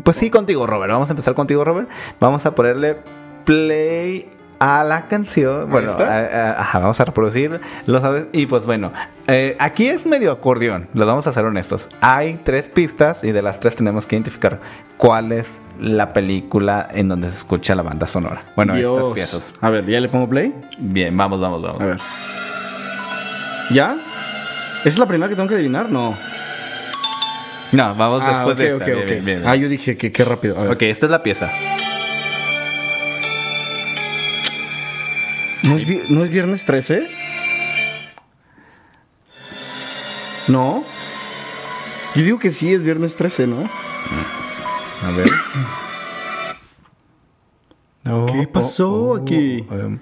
Speaker 3: pues sí, contigo, Robert. Vamos a empezar contigo, Robert. Vamos a ponerle play a la canción. Bueno, a- a- ajá, vamos a reproducir, lo sabes. Y pues bueno, eh, aquí es medio acordeón, los vamos a ser honestos. Hay tres pistas y de las tres tenemos que identificar cuál es la película en donde se escucha la banda sonora. Bueno, estas piezas.
Speaker 2: A ver, ¿ya le pongo play?
Speaker 3: Bien, vamos, vamos, vamos.
Speaker 2: A ver. ¿Ya? ¿Esa es la primera que tengo que adivinar? No.
Speaker 3: No, vamos
Speaker 2: Ah,
Speaker 3: después de esta.
Speaker 2: ok,
Speaker 3: Bien,
Speaker 2: ok.
Speaker 3: bien.
Speaker 2: Ah, yo dije que qué rápido. A ver.
Speaker 3: Ok, esta es la pieza.
Speaker 2: ¿No, es, vi- ¿No es viernes 13? No. Yo digo que sí, es viernes 13, ¿no?
Speaker 3: A ver.
Speaker 2: ¿Qué pasó aquí?
Speaker 3: em,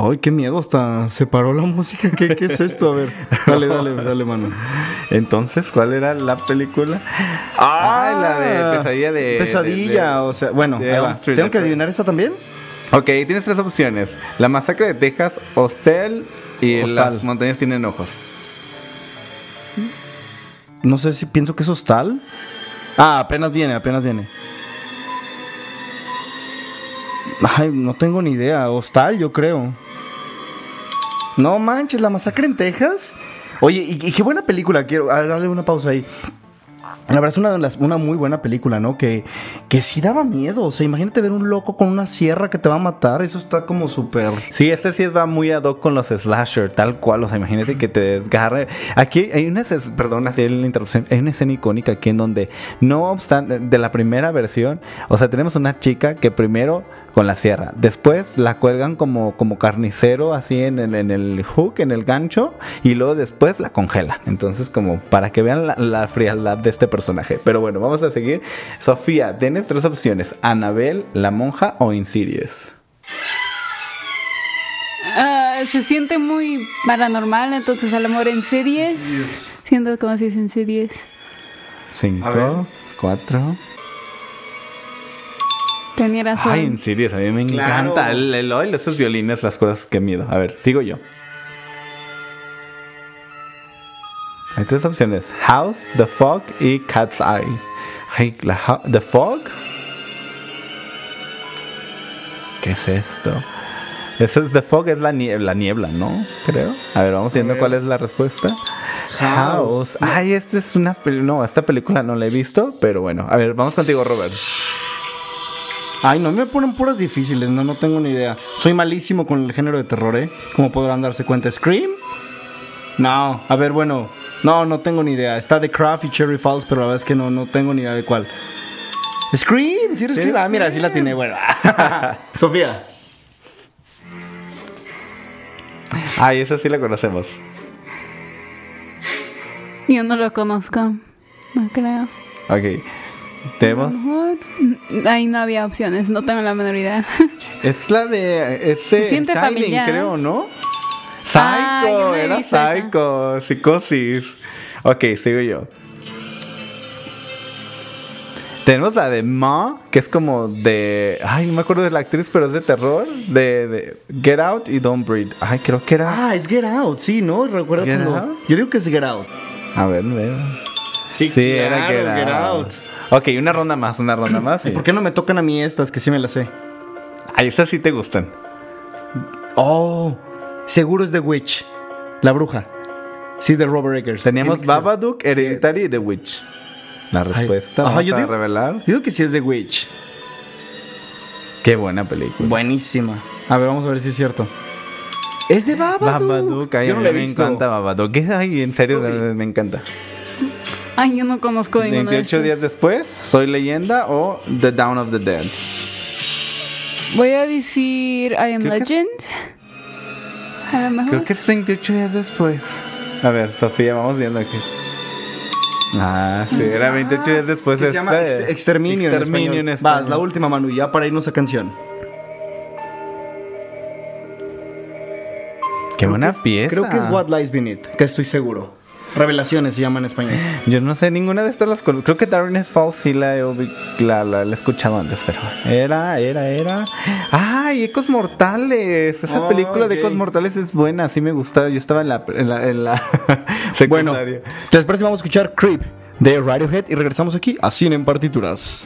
Speaker 2: Ay, qué miedo, hasta se paró la música. ¿Qué, qué es esto? A ver, dale, dale, dale, mano.
Speaker 3: Entonces, ¿cuál era la película? Ah, la de pesadilla de.
Speaker 2: Pesadilla,
Speaker 3: de- de-
Speaker 2: o sea, bueno, ¿Tengo que
Speaker 3: de-
Speaker 2: adivinar esta también?
Speaker 3: Ok, tienes tres opciones: La Masacre de Texas, Hostel y
Speaker 2: Hostal.
Speaker 3: Las Montañas Tienen Ojos.
Speaker 2: No sé si pienso que es hostal. Ah, apenas viene, apenas viene. Ay, no tengo ni idea. Hostal, yo creo. No manches, la masacre en Texas. Oye, y, qué buena película. Quiero a ver, darle una pausa ahí. La verdad es una, una muy buena película, ¿no? Que, que sí daba miedo. O sea, imagínate ver un loco con una sierra que te va a matar. Eso está como súper.
Speaker 3: Sí, este sí va muy ad hoc con los slasher, tal cual. O sea, imagínate que te desgarre. Aquí hay una, es- perdón, así la interrupción. Hay una escena icónica aquí en donde, no obstante, de la primera versión, o sea, tenemos una chica que primero con la sierra, después la cuelgan como, como carnicero, así en el, en el hook, en el gancho, y luego después la congelan. Entonces, como para que vean la, la frialdad de este personaje. Pero bueno, vamos a seguir. Sofía, tienes tres opciones: Anabel, la monja o Insidious.
Speaker 4: Ah, se siente muy paranormal, entonces a lo mejor en series. Siento como si es en series.
Speaker 3: Cinco, cuatro.
Speaker 4: Tenía razón.
Speaker 3: Ay, en serio, a mí me
Speaker 2: Claro.
Speaker 3: encanta el, el oil, esos violines, las cosas que miedo. A ver, sigo yo. Hay tres opciones: House, The Fog y Cat's Eye. Ay, la The Fog. ¿Qué es esto? Eso es The Fog, es la niebla, la niebla, ¿no? Creo. A ver, vamos viendo cuál es la respuesta. House. Ay, esta es una pel- No, esta película no la he visto, pero bueno. A ver, vamos contigo, Robert.
Speaker 2: Ay, no me ponen puras difíciles, no, no tengo ni idea. Soy malísimo con el género de terror, ¿eh? Como podrán darse cuenta. ¿Scream? No, a ver, bueno. No, no tengo ni idea. Está The Craft y Cherry Falls, pero la verdad es que no, no tengo ni idea de cuál. ¿Scream? ¿Sí, Scream? Ah, mira, sí la tiene, bueno. Sofía.
Speaker 3: Ay, esa sí la conocemos.
Speaker 4: Yo no lo conozco. No creo.
Speaker 3: Ok. Tenemos.
Speaker 4: A lo mejor. Ahí no había opciones, no tengo la menor idea.
Speaker 3: Es la de. Es
Speaker 4: Se
Speaker 3: de
Speaker 4: siente
Speaker 3: Shining,
Speaker 4: familiar.
Speaker 3: creo, ¿no? Psycho,
Speaker 4: Ah,
Speaker 3: era
Speaker 4: esa.
Speaker 3: Psycho, psicosis. Ok, sigo yo. Tenemos la de Ma, que es como de. Ay, no me acuerdo de la actriz, pero es de terror. De, de Get Out y Don't Breathe. Ay, creo que era.
Speaker 2: Ah, es Get Out, sí, ¿no? Recuerda
Speaker 3: Get
Speaker 2: cuando.
Speaker 3: Out.
Speaker 2: Yo digo que es Get Out.
Speaker 3: A ver, a ver.
Speaker 2: Sí,
Speaker 3: Sí, era
Speaker 2: claro,
Speaker 3: Get,
Speaker 2: Get
Speaker 3: Out.
Speaker 2: Out.
Speaker 3: Ok, una ronda más, una ronda más.
Speaker 2: ¿Y
Speaker 3: y-
Speaker 2: por qué no me tocan a mí estas que sí me las sé?
Speaker 3: Ay, estas sí te gustan.
Speaker 2: Oh, seguro es The Witch. La bruja. Sí, de Robert Eggers.
Speaker 3: Teníamos. Babadook, Hereditary y The Witch. La
Speaker 2: Ay,
Speaker 3: respuesta,
Speaker 2: ajá,
Speaker 3: vamos
Speaker 2: yo
Speaker 3: a
Speaker 2: digo-
Speaker 3: revelar.
Speaker 2: Yo digo que sí es The Witch.
Speaker 3: Qué buena película.
Speaker 2: Buenísima. A ver, vamos a ver si es cierto. Es de Babadook.
Speaker 3: Babadook, ay,
Speaker 2: Yo
Speaker 3: a
Speaker 2: no
Speaker 3: mí
Speaker 2: la he
Speaker 3: me
Speaker 2: visto.
Speaker 3: encanta Babadook. Ay, en serio, me encanta.
Speaker 4: Ay, yo no conozco ninguno de
Speaker 3: 28
Speaker 4: estos.
Speaker 3: días después, Soy Leyenda o The Down of the Dead.
Speaker 4: Voy a decir I Am
Speaker 3: Creo que-
Speaker 4: Legend. A lo mejor.
Speaker 3: Creo que es 28 días después. A ver, Sofía, vamos viendo aquí. Ah, sí, era 28 días después.
Speaker 2: Que se llama
Speaker 3: este-
Speaker 2: Ex- Exterminio,
Speaker 3: Exterminio
Speaker 2: en
Speaker 3: en
Speaker 2: español. Vas, la última, Manu, ya para irnos a canción.
Speaker 3: Qué buena
Speaker 2: Creo que es-
Speaker 3: pieza.
Speaker 2: Creo que es What Lies Beneath, que estoy seguro. Revelaciones se llama en español.
Speaker 3: Yo no sé, ninguna de estas las conozco. Creo que Darkness Falls sí la he, la, la- la he escuchado antes, pero era, era, era. ¡Ay, Ecos Mortales! Esa
Speaker 2: Oh,
Speaker 3: película de. Ecos Mortales es buena, sí me gustaba. Yo estaba en la, en la, en la
Speaker 2: Bueno. ¿te parece? Vamos a escuchar Creep de Radiohead y regresamos aquí a Cine en Partituras.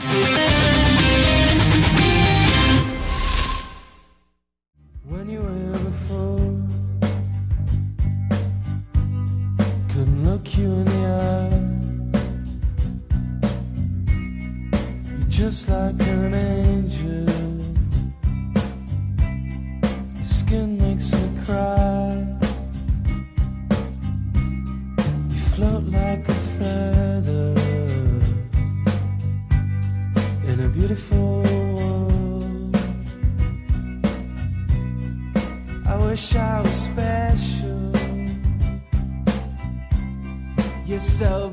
Speaker 6: Like an angel. Your skin makes me cry. You float like a feather in a beautiful world. I wish I was special. You're so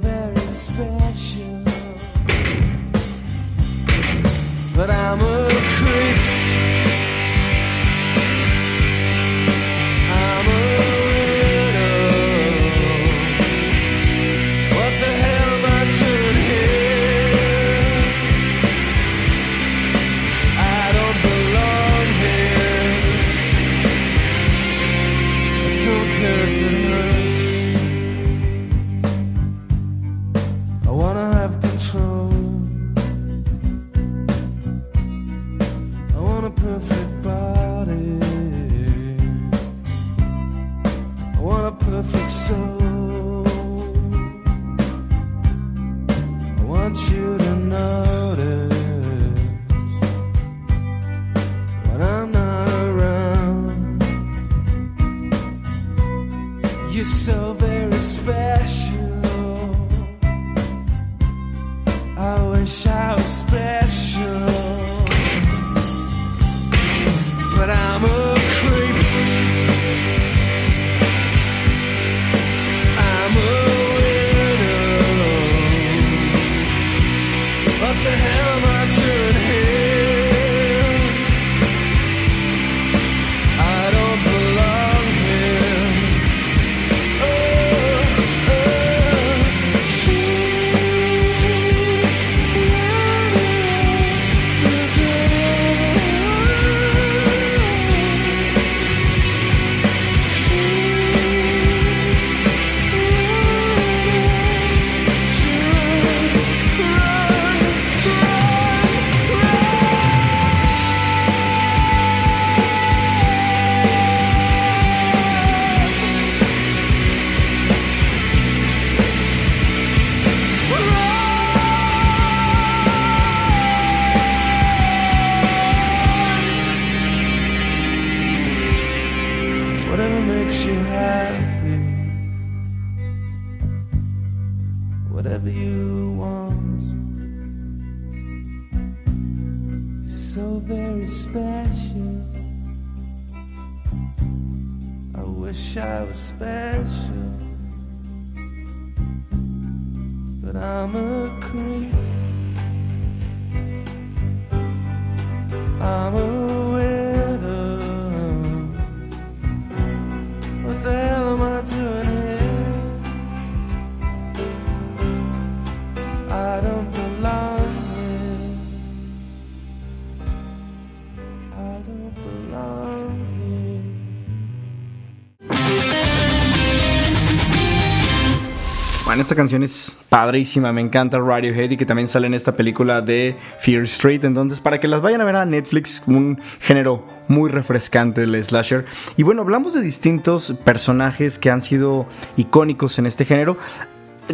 Speaker 2: canción es padrísima, me encanta Radiohead y que también sale en esta película de Fear Street. Entonces, para que las vayan a ver a Netflix, un género muy refrescante el slasher. Y bueno, hablamos de distintos personajes que han sido icónicos en este género.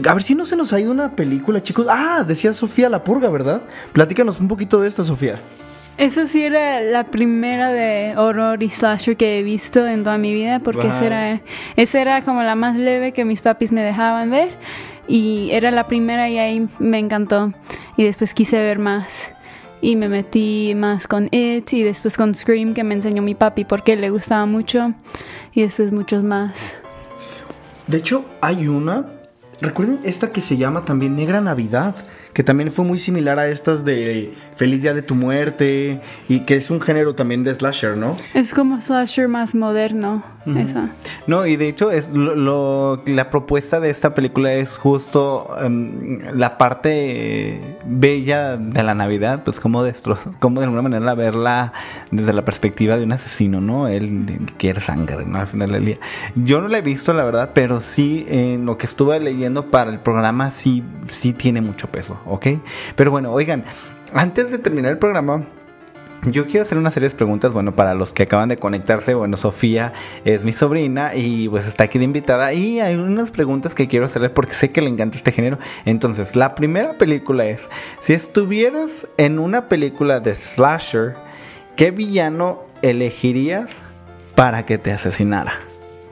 Speaker 2: A ver si no se nos ha ido una película, chicos. Ah, decía Sofía La Purga, ¿verdad? Platícanos un poquito de esta, Sofía.
Speaker 4: Eso sí era la primera de horror y slasher que he visto en toda mi vida, porque esa era, esa era como la más leve que mis papis me dejaban ver. Y era la primera y ahí me encantó. Y después quise ver más. Y me metí más con It y después con Scream, que me enseñó mi papi porque le gustaba mucho. Y después muchos más.
Speaker 2: De hecho, hay una. Recuerden esta que se llama también Negra Navidad, que también fue muy similar a estas de Feliz Día de tu Muerte y que es un género también de slasher, ¿no?
Speaker 4: Es como slasher más moderno. Esa.
Speaker 3: No, y de hecho es lo, lo- la propuesta de esta película es justo em, la parte bella de la Navidad, pues como como de alguna manera verla desde la perspectiva de un asesino, ¿no? Él, él quiere sangre, ¿no? Al final del día. Yo no la he visto, la verdad, pero sí en lo que estuve leyendo para el programa sí, sí tiene mucho peso, ¿ok? Pero bueno, oigan, antes de terminar el programa, yo quiero hacer una serie de preguntas, bueno, para los que acaban de conectarse, bueno, Sofía es mi sobrina y pues está aquí de invitada y hay unas preguntas que quiero hacerle porque sé que le encanta este género. Entonces, la primera película es, si estuvieras en una película de slasher, ¿qué villano elegirías para que te asesinara?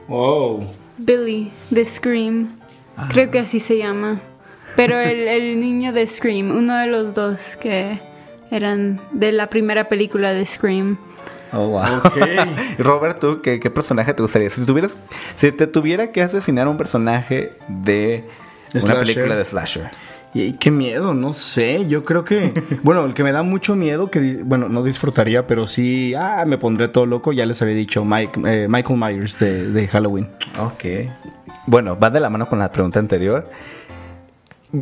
Speaker 2: Wow.
Speaker 4: Billy de Scream. Creo que así se llama. Pero el, el niño de Scream, uno de los dos que eran de la primera película de Scream.
Speaker 3: Oh, wow. Robert, ¿tú qué, qué personaje te gustaría? Si tuvieras, si te tuviera que asesinar a un personaje de una película de slasher.
Speaker 2: Y qué miedo, no sé, yo creo que, bueno, el que me da mucho miedo, que, di- bueno, no disfrutaría, pero sí, ah, me pondré todo loco, ya les había dicho, Mike, eh, Michael Myers de, de Halloween.
Speaker 3: Ok. Bueno, va de la mano con la pregunta anterior.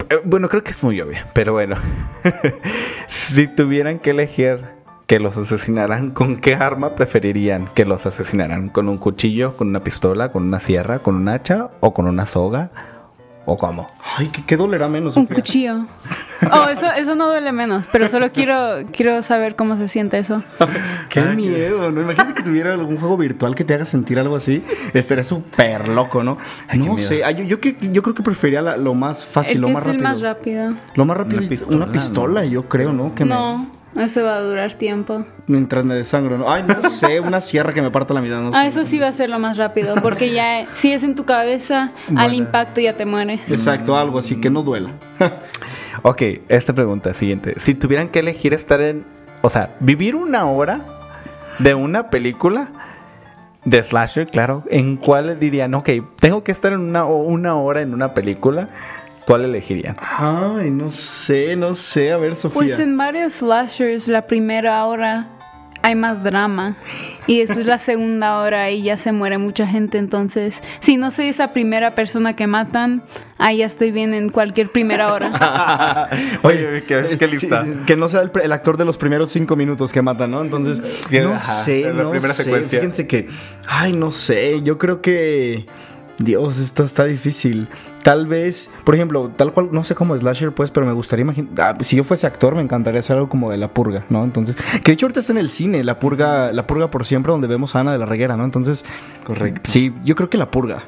Speaker 3: Eh, Bueno, creo que es muy obvia, pero bueno. si tuvieran que elegir que los asesinaran, ¿con qué arma preferirían que los asesinaran? ¿Con un cuchillo, con una pistola, con una sierra, con un hacha o con una soga? ¿O cómo?
Speaker 2: Ay, ¿qué, qué dolerá menos?
Speaker 4: Un
Speaker 2: Sofía?
Speaker 4: cuchillo. Oh, eso, eso no duele menos, pero solo quiero, quiero saber cómo se siente eso.
Speaker 2: Qué miedo, ¿no? Imagínate que tuviera algún juego virtual que te haga sentir algo así. Estaría súper loco, ¿no?
Speaker 3: Ay,
Speaker 2: no sé, ay, yo, yo, que- yo creo que preferiría la- lo más fácil,
Speaker 4: El
Speaker 2: lo
Speaker 4: que
Speaker 2: más
Speaker 4: es el
Speaker 2: rápido.
Speaker 4: más rápido.
Speaker 2: Lo más rápido,
Speaker 3: Una
Speaker 2: una
Speaker 3: pistola,
Speaker 2: pistola,
Speaker 3: ¿no?
Speaker 2: yo creo, ¿no? Que me-
Speaker 4: No, eso va a durar tiempo.
Speaker 2: mientras me desangro, ¿no? Ay, no sé, una sierra que me parta la mitad, no sé.
Speaker 4: Ah, eso sí va a ser lo más rápido, porque ya si es en tu cabeza, al impacto ya te mueres.
Speaker 2: Exacto, algo así que no duela.
Speaker 3: Ok, esta pregunta siguiente. Si tuvieran que elegir estar en... O sea, vivir una hora de una película de slasher, claro, ¿en cuál dirían, ok, tengo que estar en una, una hora en una película? ¿Cuál elegirían?
Speaker 2: Ay, no sé, no sé. A ver, Sofía.
Speaker 4: Pues en varios slashers la primera hora hay más drama y después la segunda hora ahí ya se muere mucha gente, entonces si no soy esa primera persona que matan, ahí ya estoy bien en cualquier primera hora.
Speaker 3: Oye, qué, qué
Speaker 2: Sí,
Speaker 3: lista.
Speaker 2: sí, que no sea el, pre- el actor de los primeros cinco minutos que matan, ¿no? Entonces, no
Speaker 3: ajá,
Speaker 2: sé,
Speaker 3: la
Speaker 2: no
Speaker 3: primera
Speaker 2: sé.
Speaker 3: secuencia.
Speaker 2: Fíjense que, ay, no sé, yo creo que, Dios, esto está difícil. Tal vez, por ejemplo, tal cual, no sé cómo slasher, pues, pero me gustaría imaginar, si yo fuese actor, me encantaría hacer algo como de La Purga, ¿no? Entonces, que de hecho ahorita está en el cine, La Purga, La Purga por siempre, donde vemos a Ana de la Reguera, ¿no? Entonces, correcto. Sí, yo creo que La Purga.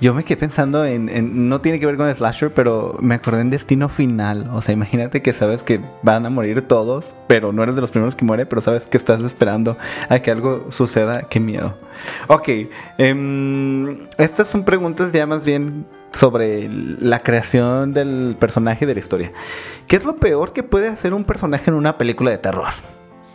Speaker 3: Yo me quedé pensando en, no tiene que ver con slasher, pero me acordé en Destino Final. O sea, imagínate que sabes que van a morir todos, pero no eres de los primeros que muere, pero sabes que estás esperando a que algo suceda. Qué miedo. Ok, em, estas son preguntas ya más bien sobre la creación del personaje de la historia. ¿Qué es lo peor que puede hacer un personaje en una película de terror?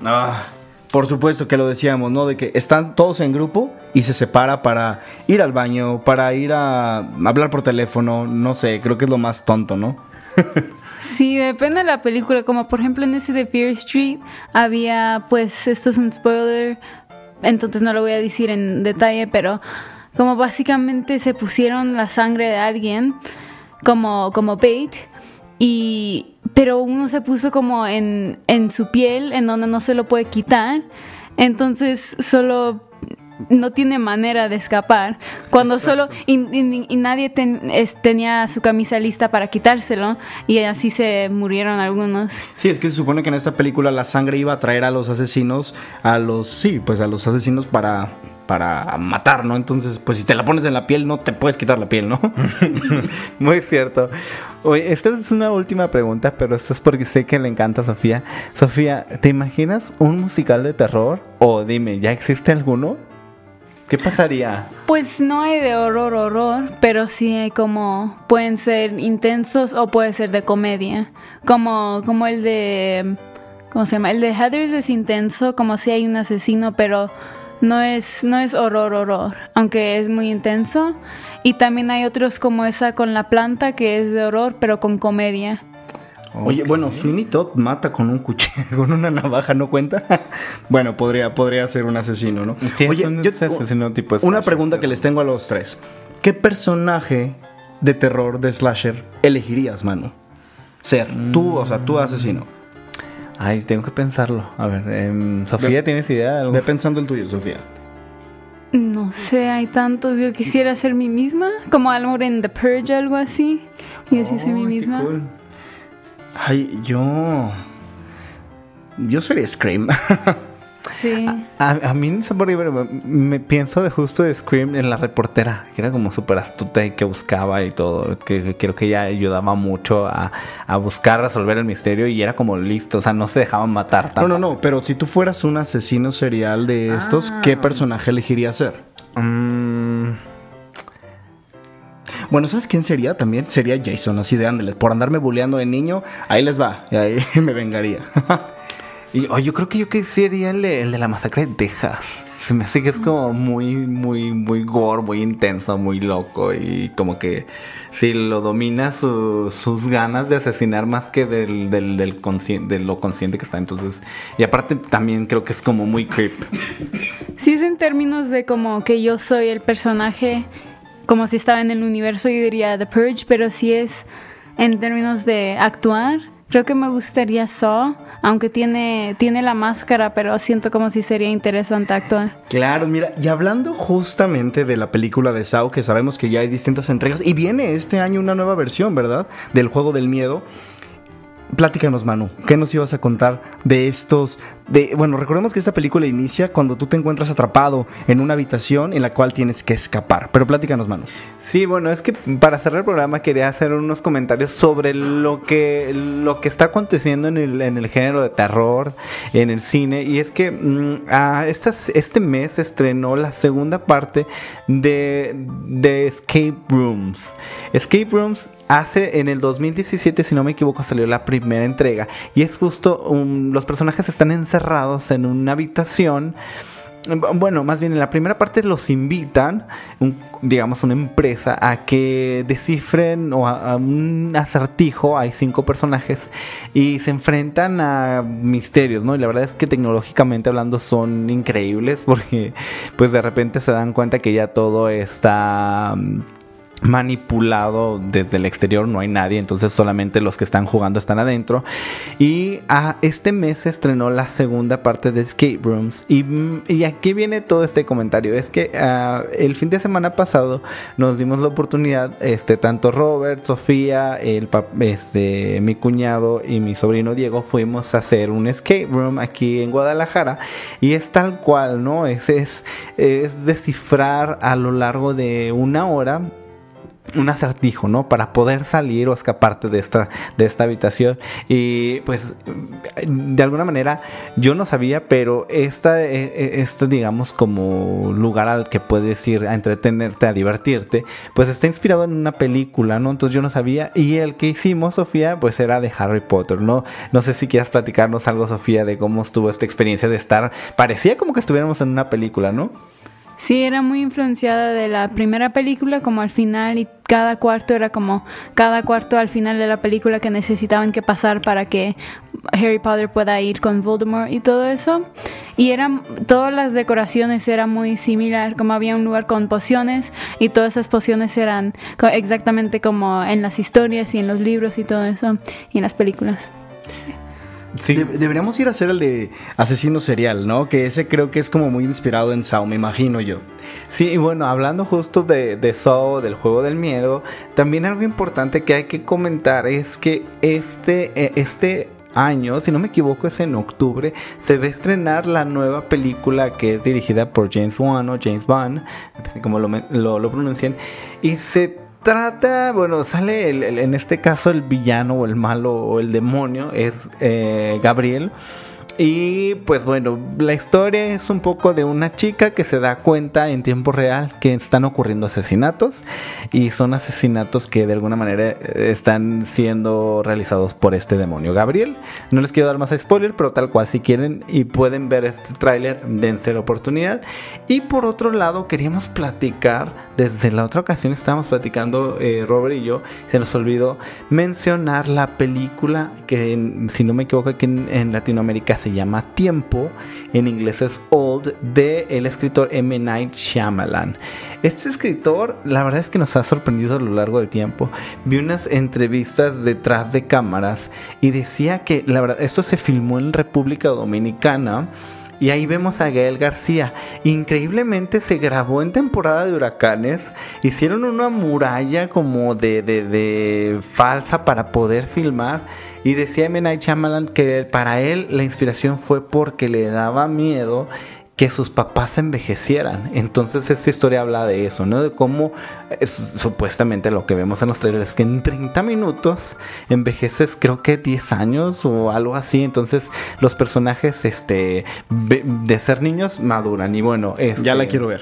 Speaker 2: Ah, por supuesto que lo decíamos, ¿no? De que están todos en grupo y se separa para ir al baño, para ir a hablar por teléfono, no sé, creo que es lo más tonto, ¿no?
Speaker 4: Sí, depende de la película, como por ejemplo en ese de Fear Street había, pues esto es un spoiler, entonces no lo voy a decir en detalle, pero como básicamente se pusieron la sangre de alguien como, como bait y pero uno se puso como en, en su piel en donde no se lo puede quitar. Entonces solo no tiene manera de escapar. Cuando solo y, y- y nadie ten- es- tenía su camisa lista para quitárselo y así se murieron algunos.
Speaker 2: Sí, es que se supone que en esta película la sangre iba a traer a los asesinos, a los, sí, pues a los asesinos para, para matar, ¿no? Entonces, pues si te la pones en la piel, no te puedes quitar la piel, ¿no?
Speaker 3: Muy cierto. Oye, esta es una última pregunta, pero esto es porque sé que le encanta a Sofía. Sofía, ¿te imaginas un musical de terror? O dime, ¿ya existe alguno? ¿Qué pasaría?
Speaker 4: Pues no hay de horror, horror, pero sí hay como pueden ser intensos o puede ser de comedia, como como el de ¿cómo se llama? El de Heathers es intenso, como si hay un asesino, pero no es no es horror, horror, aunque es muy intenso. Y también hay otros como esa con la planta que es de horror, pero con comedia.
Speaker 2: Oye, bueno, Sweeney Todd mata con un cuchillo, con una navaja, ¿no cuenta? bueno, podría, podría ser un asesino, ¿no?
Speaker 3: Sí, es
Speaker 2: Oye,
Speaker 3: un
Speaker 2: yo-
Speaker 3: asesino tipo
Speaker 2: una
Speaker 3: slasher,
Speaker 2: pregunta que les tengo a los tres. ¿Qué personaje de terror de slasher elegirías, mano? Ser, tú, o sea, tú asesino.
Speaker 3: Ay, tengo que pensarlo. A ver, em, Sofía,
Speaker 2: Ve-
Speaker 3: ¿tienes idea de algo?
Speaker 2: Ve pensando el tuyo, Sofía.
Speaker 4: No sé, hay tantos. Yo quisiera ser mí misma, como algo en The Purge, algo así. Y así ser mí
Speaker 3: Oh, qué
Speaker 4: misma.
Speaker 3: cool.
Speaker 2: Ay, yo... Yo sería Scream.
Speaker 4: Sí.
Speaker 3: A, a mí, no sé por qué, pero me, me pienso de justo de Scream en la reportera, que era como súper astuta y que buscaba y todo, que, que creo que ella ayudaba mucho a, a buscar resolver el misterio y era como listo, o sea, no se dejaban matar tan
Speaker 2: no, no, no, pero si tú fueras un asesino serial de estos,
Speaker 3: Ah.
Speaker 2: ¿qué personaje elegirías ser?
Speaker 3: Mm,
Speaker 2: Bueno, ¿sabes quién sería también? Sería Jason, así de ándeles. Por andarme bulleando de niño, ahí les va. Y ahí me vengaría.
Speaker 3: Y oh, yo creo que yo quisiera el de, el de la masacre de Texas. Se me hace que es como muy, muy, muy gore, muy intenso, muy loco. Y como que si lo domina su- sus ganas de asesinar más que del, del, del de lo consciente que está. Entonces, y aparte también creo que es como muy creep.
Speaker 4: Si es en términos de como que yo soy el personaje, como si estaba en el universo, yo diría The Purge, pero si es en términos de actuar, creo que me gustaría Saw, aunque tiene, tiene la máscara, pero siento como si sería interesante actuar.
Speaker 2: Claro, mira, y hablando justamente de la película de Sao, que sabemos que ya hay distintas entregas, y viene este año una nueva versión, ¿verdad? Del juego del miedo. Platícanos, Manu, ¿qué nos ibas a contar de estos? De, bueno, recordemos que esta película inicia cuando tú te encuentras atrapado en una habitación en la cual tienes que escapar. Pero platícanos, Manu.
Speaker 3: Sí, bueno, es que para cerrar el programa quería hacer unos comentarios sobre lo que, lo que está aconteciendo en el, en el género de terror, en el cine. Y es que mm, este mes estrenó la segunda parte de, de Escape Rooms. Escape Rooms hace en el 2017, si no me equivoco, salió la primera entrega. Y es justo, los personajes están encerrados en una habitación. Bueno, más bien en la primera parte los invitan, digamos, una empresa a que descifren o a, a un acertijo. Hay cinco personajes y se enfrentan a misterios, ¿no? Y la verdad es que tecnológicamente hablando son increíbles porque, pues, de repente se dan cuenta que ya todo está. mm, manipulado desde el exterior, no hay nadie, entonces solamente los que están jugando están adentro. Y ah, este mes se estrenó la segunda parte de Escape Rooms. Y, mm, y aquí viene todo este comentario. Es que ah, el fin de semana pasado nos dimos la oportunidad, este, tanto Robert, Sofía, el, este, mi cuñado y mi sobrino Diego fuimos a hacer un escape room aquí en Guadalajara. Y es tal cual, ¿no? Es, es, es descifrar a lo largo de una hora un acertijo, ¿no? Para poder salir o escaparte de esta, de esta habitación. Y pues, de alguna manera, yo no sabía, pero esta, este, digamos, como lugar al que puedes ir a entretenerte, a divertirte, pues está inspirado en una película, ¿no? Entonces yo no sabía. Y el que hicimos, Sofía, pues era de Harry Potter, ¿no? No sé si quieras platicarnos algo, Sofía, de cómo estuvo esta experiencia de estar. Parecía como que estuviéramos en una película, ¿no?
Speaker 4: Sí, era muy influenciada de la primera película, como al final, y cada cuarto era como cada cuarto al final de la película que necesitaban que pasar para que Harry Potter pueda ir con Voldemort y todo eso. Y eran, todas las decoraciones eran muy similar, como había un lugar con pociones y todas esas pociones eran exactamente como en las historias y en los libros y todo eso, y en las películas.
Speaker 2: Deberíamos ir a hacer el de asesino serial, ¿no? Que ese creo que es como muy inspirado en Saw, me imagino yo.
Speaker 3: Sí, y bueno, hablando justo de, de Saw, del juego del miedo, también algo importante que hay que comentar es que este, eh, este año, si no me equivoco, es en octubre, se va a estrenar la nueva película que es dirigida por James Wan o James depende cómo lo, lo, lo pronuncien, y se trata, bueno, sale el- el- en este caso el villano o el malo o el demonio, es eh, Gabriel. Y pues bueno, la historia es un poco de una chica que se da cuenta en tiempo real que están ocurriendo asesinatos y son asesinatos que de alguna manera eh, están siendo realizados por este demonio Gabriel. No les quiero dar más spoiler, pero tal cual si quieren y pueden ver este tráiler, dense la oportunidad. Y por otro lado, queríamos platicar, desde la otra ocasión estábamos platicando eh, Robert y yo, se nos olvidó mencionar la película que si no me equivoco que en, en Latinoamérica se llama Tiempo, en inglés es Old, de el escritor M. Night Shyamalan. Este escritor, la verdad es que nos ha sorprendido a lo largo del tiempo. Vi unas entrevistas detrás de cámaras y decía que la verdad esto se filmó en República Dominicana. Y ahí vemos a Gael García. Increíblemente se grabó en temporada de huracanes. Hicieron una muralla como de, de- de falsa para poder filmar. Y decía M. Night Shyamalan que para él la inspiración fue porque le daba miedo que sus papás envejecieran. Entonces esta historia habla de eso, ¿no? De cómo es, supuestamente lo que vemos en los trailers es que en 30 minutos envejeces creo que 10 años o algo así. Entonces los personajes este de ser niños maduran y bueno,
Speaker 2: Ya la
Speaker 3: este,
Speaker 2: quiero ver.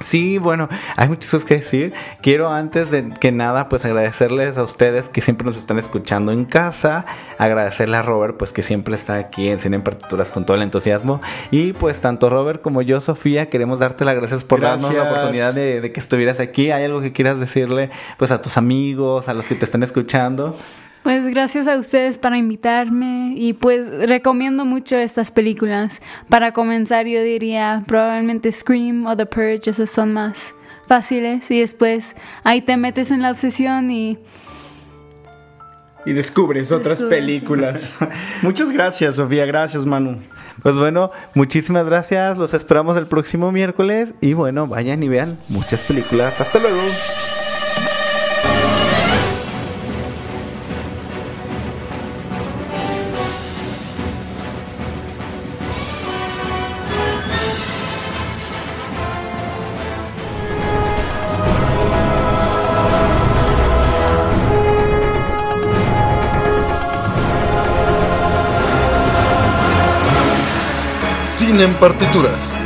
Speaker 3: Sí, bueno, hay muchas cosas que decir. Quiero antes de que nada, pues agradecerles a ustedes que siempre nos están escuchando en casa. Agradecerle a Robert, pues que siempre está aquí en Cine en Partituras con todo el entusiasmo. Y pues tanto Robert como yo, Sofía, queremos darte las gracias por darnos la oportunidad de, de que estuvieras aquí. ¿Hay algo que quieras decirle pues a tus amigos, a los que te están escuchando?
Speaker 4: Pues gracias a ustedes para invitarme y pues recomiendo mucho estas películas. Para comenzar yo diría probablemente Scream o The Purge, esas son más fáciles y después ahí te metes en la obsesión y
Speaker 2: Y descubres otras películas. Muchas gracias, Sofía. Gracias, Manu.
Speaker 3: Pues bueno, muchísimas gracias. Los esperamos el próximo miércoles. Y bueno, vayan y vean muchas películas. Hasta luego.
Speaker 1: Partituras.